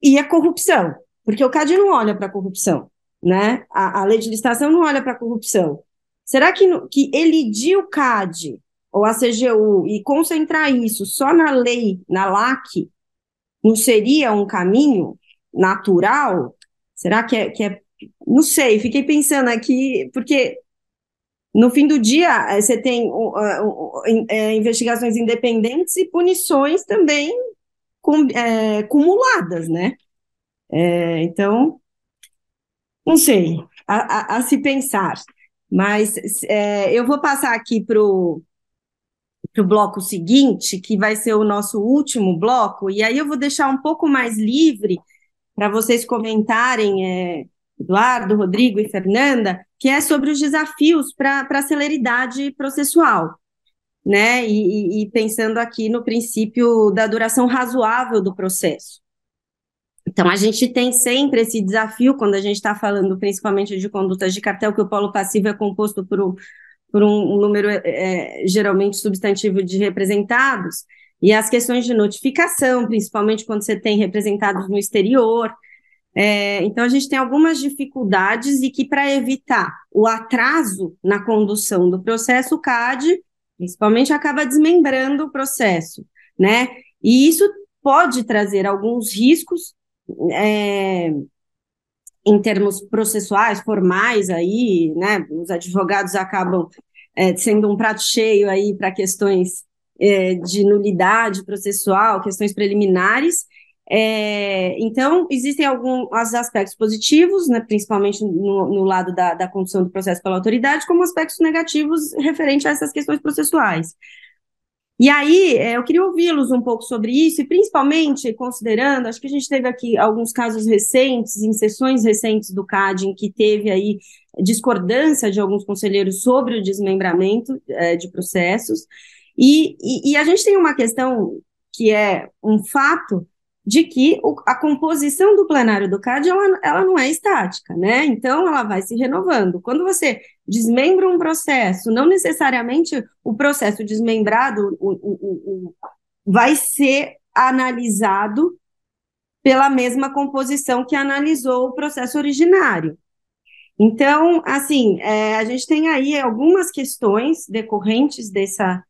e a corrupção, porque o CAD não olha para a corrupção, né? A, a, lei de licitação não olha para a corrupção. Será que, que elidir o CAD ou a CGU e concentrar isso só na lei, na LAC, não seria um caminho natural? Será que é, que é. Não sei, fiquei pensando aqui, porque no fim do dia, eh, você tem uh, uh, uh, investigações independentes e punições também cum, é, cumuladas, né? É, então, não sei, a, a, a, se pensar. Mas é, eu vou passar aqui para o bloco seguinte, que vai ser o nosso último bloco, e aí eu vou deixar um pouco mais livre para vocês comentarem, é, Eduardo, Rodrigo e Fernanda, que é sobre os desafios para a celeridade processual, né? E, e, pensando aqui no princípio da duração razoável do processo. Então, a gente tem sempre esse desafio quando a gente está falando principalmente de condutas de cartel, que o polo passivo é composto por um, por um, número é, geralmente substantivo de representados, e as questões de notificação, principalmente quando você tem representados no exterior. É, então, a gente tem algumas dificuldades e que, para evitar o atraso na condução do processo, o CAD, principalmente, acaba desmembrando o processo, né? E isso pode trazer alguns riscos é, em termos processuais, formais aí, né, os advogados acabam é, sendo um prato cheio aí para questões é, de nulidade processual, questões preliminares. É, então, existem alguns aspectos positivos, né, principalmente no, no lado da, da condução do processo pela autoridade, como aspectos negativos referentes a essas questões processuais. E aí, é, eu queria ouvi-los um pouco sobre isso, e principalmente considerando, acho que a gente teve aqui alguns casos recentes, em sessões recentes do CAD, em que teve aí discordância de alguns conselheiros sobre o desmembramento é, de processos, e, e, e a gente tem uma questão que é um fato de que o, a composição do plenário do CAD ela, ela não é estática, né? Então ela vai se renovando. Quando você desmembra um processo, não necessariamente o processo desmembrado o, o, vai ser analisado pela mesma composição que analisou o processo originário. Então, assim, é, a gente tem aí algumas questões decorrentes dessa,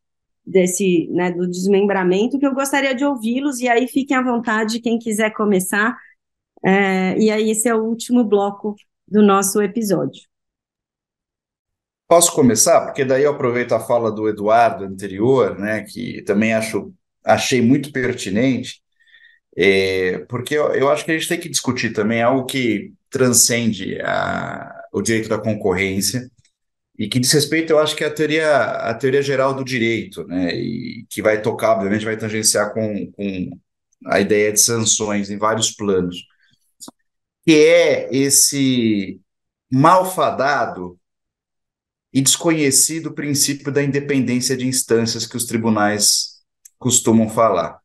desse, né, do desmembramento, que eu gostaria de ouvi-los, e aí fiquem à vontade quem quiser começar. É, e aí, esse é o último bloco do nosso episódio. Posso começar? Porque daí eu aproveito a fala do Eduardo anterior, né, que também acho, achei muito pertinente, é, porque eu, eu, acho que a gente tem que discutir também algo que transcende a, o direito da concorrência, e que diz respeito, eu acho que é a teoria, a teoria geral do direito, né, e que vai tocar, obviamente, vai tangenciar com, com a ideia de sanções em vários planos, que é esse malfadado e desconhecido princípio da independência de instâncias que os tribunais costumam falar.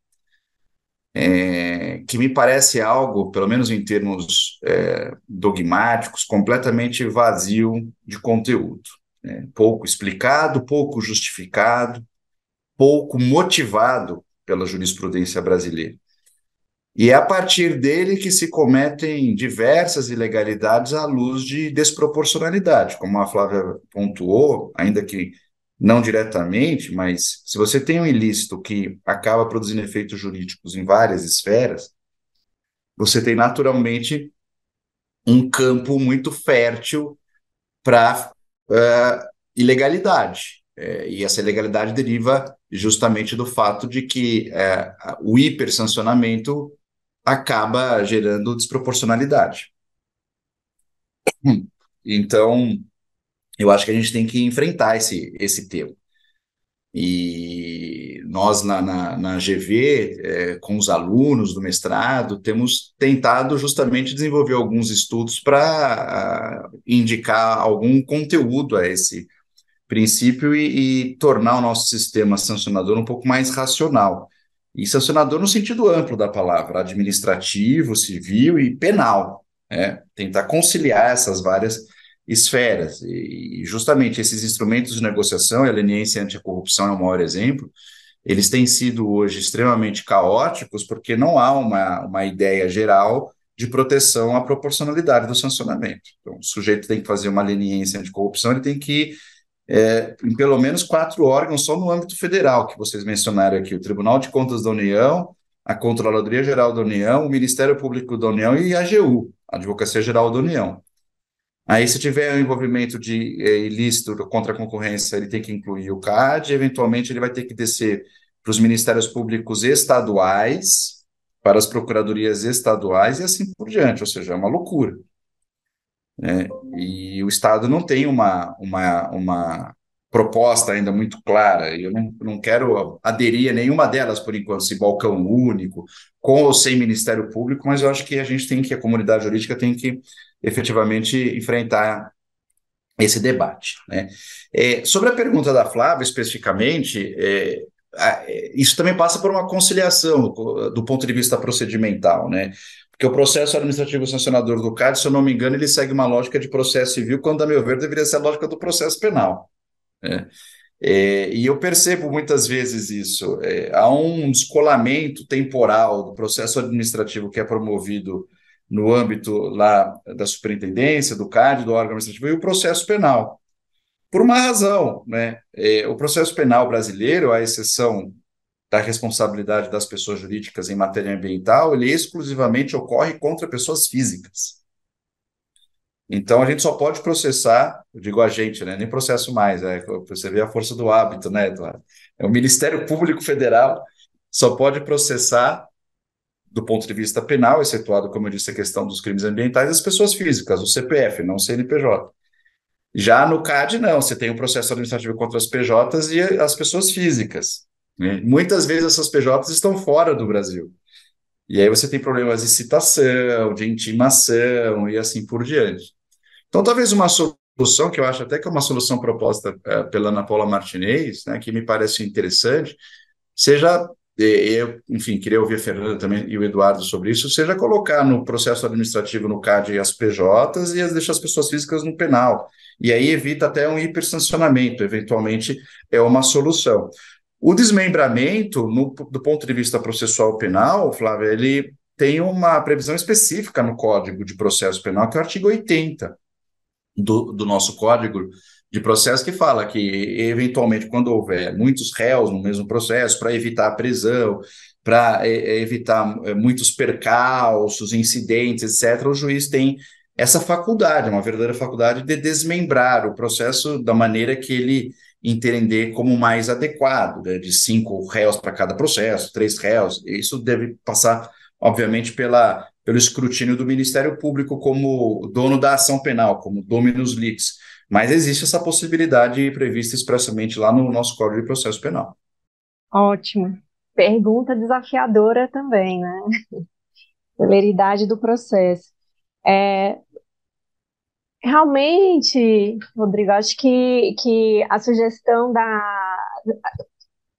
É, que me parece algo, pelo menos em termos é, dogmáticos, completamente vazio de conteúdo né, pouco explicado, pouco justificado, pouco motivado pela jurisprudência brasileira. E é a partir dele que se cometem diversas ilegalidades à luz de desproporcionalidade, como a Flávia pontuou, ainda que não diretamente, mas se você tem um ilícito que acaba produzindo efeitos jurídicos em várias esferas, você tem naturalmente um campo muito fértil para uh, ilegalidade. É, e essa ilegalidade deriva justamente do fato de que é, o hipersancionamento acaba gerando desproporcionalidade. Então, eu acho que a gente tem que enfrentar esse, esse tema. E nós, na, na, na GV, é, com os alunos do mestrado, temos tentado justamente desenvolver alguns estudos para indicar algum conteúdo a esse princípio e, e, tornar o nosso sistema sancionador um pouco mais racional. E sancionador no sentido amplo da palavra, administrativo, civil e penal. É, tentar conciliar essas várias esferas. E justamente esses instrumentos de negociação, e a leniência anticorrupção é o maior exemplo, eles têm sido hoje extremamente caóticos porque não há uma, uma ideia geral de proteção à proporcionalidade do sancionamento. Então, o sujeito tem que fazer uma leniência anticorrupção, ele tem que ir é, em pelo menos quatro órgãos só no âmbito federal, que vocês mencionaram aqui, o Tribunal de Contas da União, a Controladoria Geral da União, o Ministério Público da União e a AGU, a Advocacia Geral da União. Aí, se tiver um envolvimento de é, ilícito contra a concorrência, ele tem que incluir o CAD, eventualmente ele vai ter que descer para os ministérios públicos estaduais, para as procuradorias estaduais e assim por diante, ou seja, é uma loucura. É, e o Estado não tem uma, uma, uma proposta ainda muito clara, e eu não, não quero aderir a nenhuma delas por enquanto, esse balcão único, com ou sem Ministério Público, mas eu acho que a gente tem que, a comunidade jurídica tem que efetivamente enfrentar esse debate. Né? É, sobre a pergunta da Flávia, especificamente, é, isso também passa por uma conciliação do ponto de vista procedimental, né? Porque o processo administrativo sancionador do CAD, se eu não me engano, ele segue uma lógica de processo civil, quando, a meu ver, deveria ser a lógica do processo penal. Né? É, e eu percebo muitas vezes isso. É, há um descolamento temporal do processo administrativo que é promovido no âmbito lá da superintendência, do CAD, do órgão administrativo, e o processo penal. Por uma razão, né? É, o processo penal brasileiro, à exceção da responsabilidade das pessoas jurídicas em matéria ambiental, ele exclusivamente ocorre contra pessoas físicas. Então a gente só pode processar, digo a gente, né? Nem processo mais, é, você vê a força do hábito, né, Eduardo? É o Ministério Público Federal só pode processar do ponto de vista penal, excetuado, como eu disse, a questão dos crimes ambientais, as pessoas físicas, o CPF, não o CNPJ. Já no CAD, não, você tem um processo administrativo contra as PJs e as pessoas físicas. Né? Muitas vezes essas PJs estão fora do Brasil. E aí você tem problemas de citação, de intimação e assim por diante. Então, talvez uma solução, que eu acho até que é uma solução proposta uh, pela Ana Paula Martinez, né, que me parece interessante, seja, eu, enfim, queria ouvir a Fernanda também e o Eduardo sobre isso, seja colocar no processo administrativo no CAD as PJs e as, deixar as pessoas físicas no penal. E aí evita até um hipersancionamento, eventualmente é uma solução. O desmembramento, no, do ponto de vista processual penal, Flávia, ele tem uma previsão específica no Código de Processo Penal, que é o artigo 80 do, do nosso Código de Processo, que fala que, eventualmente, quando houver muitos réus no mesmo processo, para evitar a prisão, para é, evitar é, muitos percalços, incidentes, etc., o juiz tem essa faculdade, uma verdadeira faculdade de desmembrar o processo da maneira que ele entender como mais adequado, né, de cinco réus para cada processo, três réus. Isso deve passar, obviamente, pela, pelo escrutínio do Ministério Público como dono da ação penal, como dominus litis. Mas existe essa possibilidade prevista expressamente lá no nosso Código de Processo Penal. Ótimo. Pergunta desafiadora também, né? Celeridade do processo. É, Realmente, Rodrigo, acho que, que a sugestão da.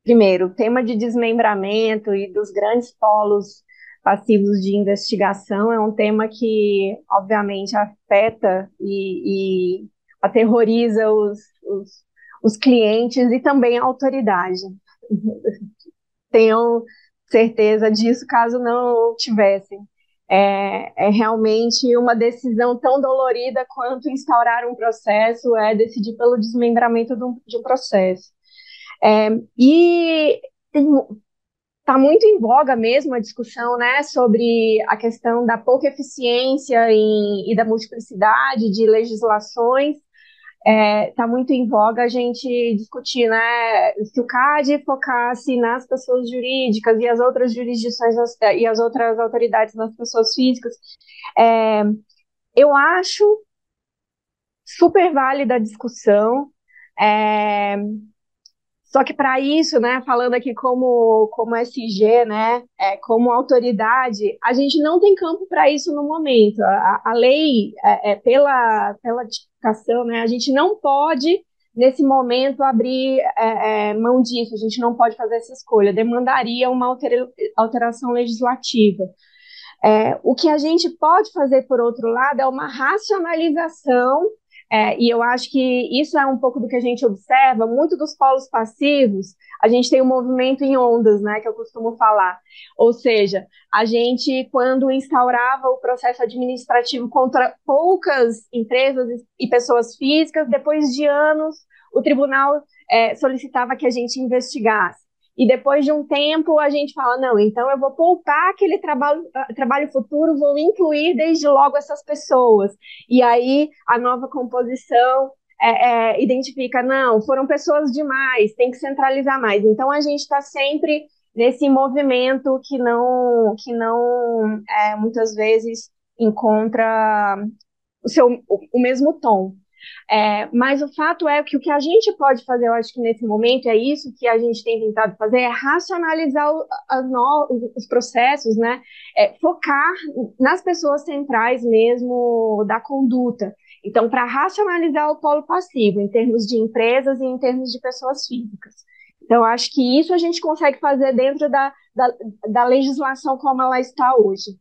Primeiro, tema de desmembramento e dos grandes polos passivos de investigação é um tema que, obviamente, afeta e, e aterroriza os, os, os clientes e também a autoridade. Tenham certeza disso caso não tivessem é, é, realmente uma decisão tão dolorida quanto instaurar um processo, é decidir pelo desmembramento de um, de um processo. É, e está muito em voga mesmo a discussão né, sobre a questão da pouca eficiência em, e da multiplicidade de legislações está é, tá muito em voga a gente discutir, né, se o CAD focasse nas pessoas jurídicas e as outras jurisdições e as outras autoridades nas pessoas físicas. É, eu acho super válida a discussão. É, só que para isso, né, falando aqui como, como SG, né, é, como autoridade, a gente não tem campo para isso no momento. A, a lei, é, é, pela, pela tipificação, né, a gente não pode, nesse momento, abrir é, é, mão disso, a gente não pode fazer essa escolha, demandaria uma altera, alteração legislativa. É, o que a gente pode fazer, por outro lado, é uma racionalização é, e eu acho que isso é um pouco do que a gente observa, muito dos polos passivos, a gente tem um movimento em ondas, né, que eu costumo falar. Ou seja, a gente, quando instaurava o processo administrativo contra poucas empresas e pessoas físicas, depois de anos, o tribunal é, solicitava que a gente investigasse. E depois de um tempo a gente fala, não, então eu vou poupar aquele trabalho, ah, trabalho futuro, vou incluir desde logo essas pessoas. E aí a nova composição é, é, identifica, não, foram pessoas demais, tem que centralizar mais. Então a gente está sempre nesse movimento que não, que não é, muitas vezes encontra o, seu, o, o mesmo tom. É, mas o fato é que o que a gente pode fazer, eu acho que nesse momento é isso que a gente tem tentado fazer, é racionalizar o, no, os processos, né? É, focar nas pessoas centrais mesmo da conduta. Então, para racionalizar o polo passivo, em termos de empresas e em termos de pessoas físicas. Então, acho que isso a gente consegue fazer dentro da, da, da legislação como ela está hoje.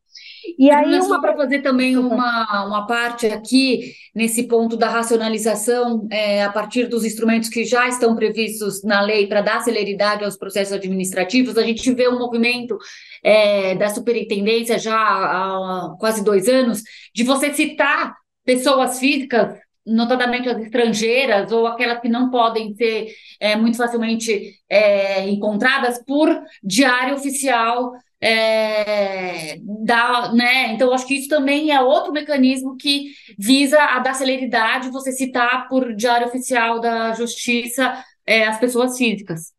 E aí, uma... para fazer também uma, uma parte aqui, nesse ponto da racionalização, é, a partir dos instrumentos que já estão previstos na lei para dar celeridade aos processos administrativos, a gente vê um movimento é, da superintendência já há quase dois anos, de você citar pessoas físicas notadamente as estrangeiras ou aquelas que não podem ser é, muito facilmente é, encontradas por diário oficial é, da, né? Então, acho que isso também é outro mecanismo que visa a dar celeridade, você citar por diário oficial da Justiça é, as pessoas físicas.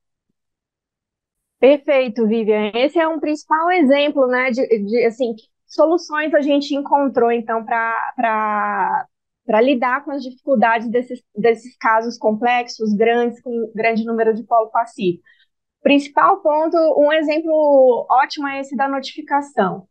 Perfeito, Vivian. Esse é um principal exemplo, né, de, de assim, soluções a gente encontrou, então, para para lidar com as dificuldades desses, desses casos complexos, grandes, com grande número de polo passivo. Principal ponto, um exemplo ótimo é esse da notificação.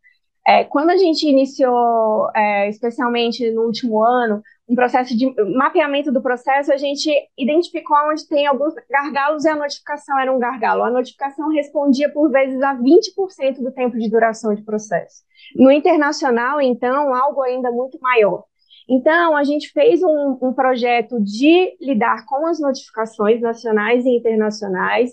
É, quando a gente iniciou, é, especialmente no último ano, um processo de mapeamento do processo, a gente identificou onde tem alguns gargalos e a notificação era um gargalo. A notificação respondia por vezes a 20% do tempo de duração de processo. No internacional, então, algo ainda muito maior. Então, a gente fez um, um, projeto de lidar com as notificações nacionais e internacionais.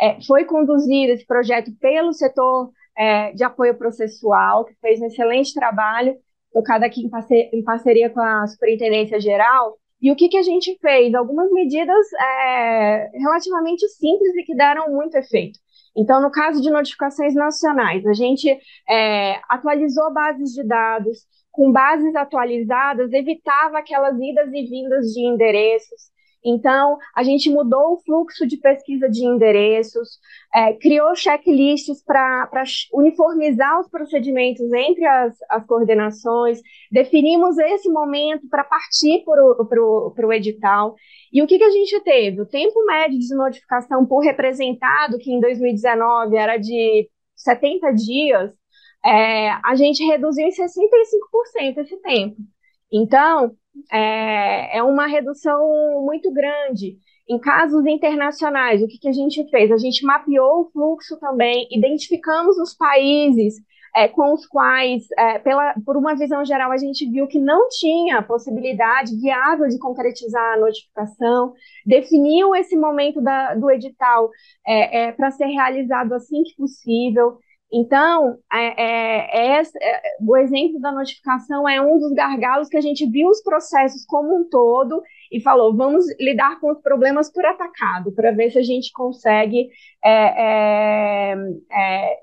É, foi conduzido esse projeto pelo setor é, de apoio processual, que fez um excelente trabalho, tocado aqui em, parceria, em parceria com a Superintendência Geral. E o que, que a gente fez? Algumas medidas é, relativamente simples e que deram muito efeito. Então, no caso de notificações nacionais, a gente é, atualizou bases de dados, com bases atualizadas, evitava aquelas idas e vindas de endereços. Então, a gente mudou o fluxo de pesquisa de endereços, é, criou checklists para uniformizar os procedimentos entre as, as coordenações, definimos esse momento para partir para o edital. E o que, que a gente teve? O tempo médio de notificação por representado, que em 2019 era de 70 dias, é, a gente reduziu em 65% esse tempo. Então, é, é, uma redução muito grande. Em casos internacionais, o que, que a gente fez? A gente mapeou o fluxo também, identificamos os países é, com os quais, é, pela, por uma visão geral, a gente viu que não tinha possibilidade viável de concretizar a notificação, definiu esse momento da, do edital é, é para ser realizado assim que possível. Então, é, é, é, o exemplo da notificação é um dos gargalos que a gente viu os processos como um todo e falou: vamos lidar com os problemas por atacado, para ver se a gente consegue é, é, é,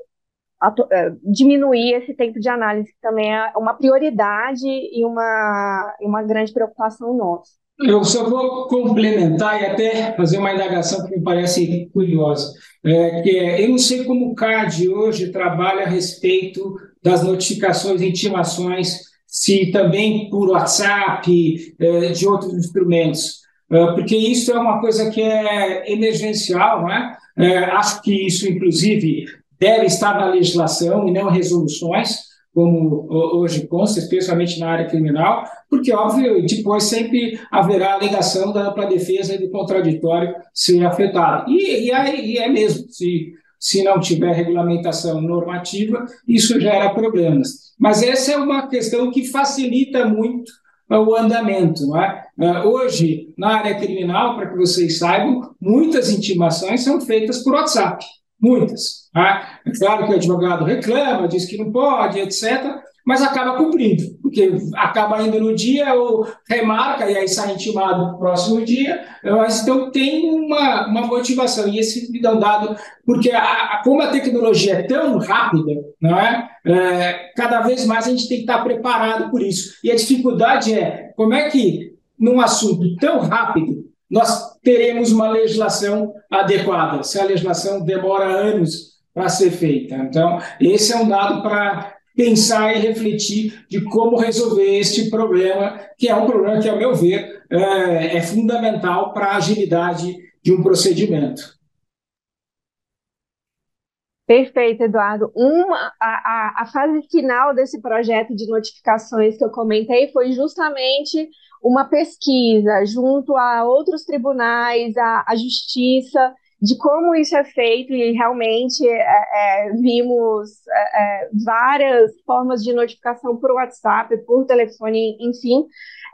diminuir esse tempo de análise, que também é uma prioridade e uma, uma grande preocupação nossa. Eu só vou complementar e até fazer uma indagação que me parece curiosa. É, que é, eu não sei como o CAD hoje trabalha a respeito das notificações e intimações, se também por WhatsApp, é, de outros instrumentos, é, porque isso é uma coisa que é emergencial, né? Acho que isso, inclusive, deve estar na legislação e não resoluções, como hoje consta, especialmente na área criminal, porque, óbvio, depois sempre haverá alegação da defesa e do contraditório ser afetado. E, e, é, e é mesmo, se, se não tiver regulamentação normativa, isso gera problemas. Mas essa é uma questão que facilita muito o andamento. Não é? é hoje, na área criminal, para que vocês saibam, muitas intimações são feitas por WhatsApp. Muitas. Tá? É claro que o advogado reclama, diz que não pode, etc., mas acaba cumprindo, porque acaba indo no dia ou remarca e aí sai intimado no próximo dia, mas então tem uma, uma motivação, e esse me dá um dado, porque a, a, como a tecnologia é tão rápida, não é? é? cada vez mais a gente tem que estar preparado por isso, e a dificuldade é como é que num assunto tão rápido nós teremos uma legislação adequada, se a legislação demora anos para ser feita. Então, esse é um dado para pensar e refletir de como resolver este problema, que é um problema que, ao meu ver, é, é fundamental para a agilidade de um procedimento. Perfeito, Eduardo. Uma, a, a, a, fase final desse projeto de notificações que eu comentei foi justamente uma pesquisa junto a outros tribunais, a, a justiça, de como isso é feito e realmente é, é, vimos é, é várias formas de notificação por WhatsApp, por telefone, enfim.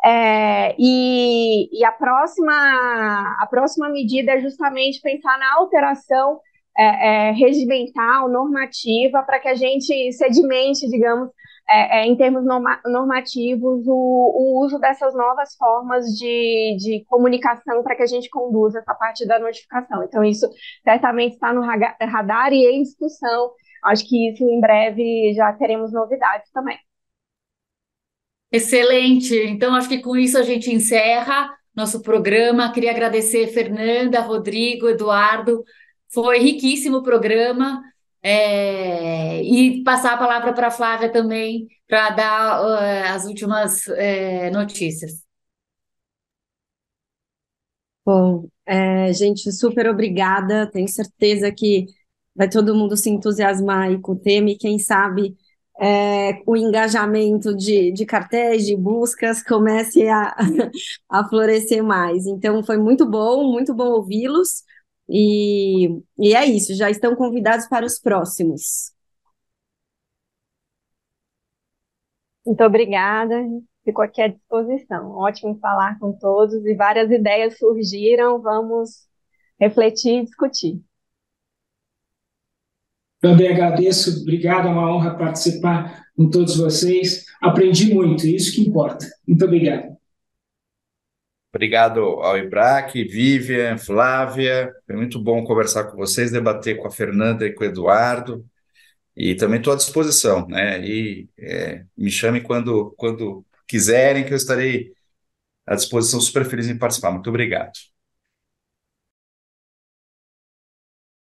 É, e, e, a próxima a próxima medida é justamente pensar na alteração é, regimental, normativa, para que a gente sedimente, digamos, é, é, em termos norma normativos, o, o, uso dessas novas formas de, de comunicação para que a gente conduza essa parte da notificação. Então, isso certamente está no radar e em discussão. Acho que isso em breve já teremos novidades também. Excelente. Então, acho que com isso a gente encerra nosso programa. Queria agradecer Fernanda, Rodrigo, Eduardo. Foi riquíssimo o programa. É, e passar a palavra para a Flávia também, para dar uh, as últimas uh, notícias. Bom, é, gente, super obrigada. Tenho certeza que vai todo mundo se entusiasmar aí com o tema e quem sabe é, o engajamento de, de cartéis, de buscas, comece a, a florescer mais. Então, foi muito bom, muito bom ouvi-los. E, e é isso, já estão convidados para os próximos. Muito obrigada, fico aqui à disposição. Ótimo falar com todos e várias ideias surgiram, vamos refletir e discutir. Também agradeço, obrigado, é uma honra participar com todos vocês. Aprendi muito, isso que importa. Muito obrigado. Obrigado ao Ibraque, Vivian, Flávia. Foi muito bom conversar com vocês, debater com a Fernanda e com o Eduardo. E também estou à disposição, né? E é, me chame quando, quando quiserem, que eu estarei à disposição, super feliz em participar. Muito obrigado.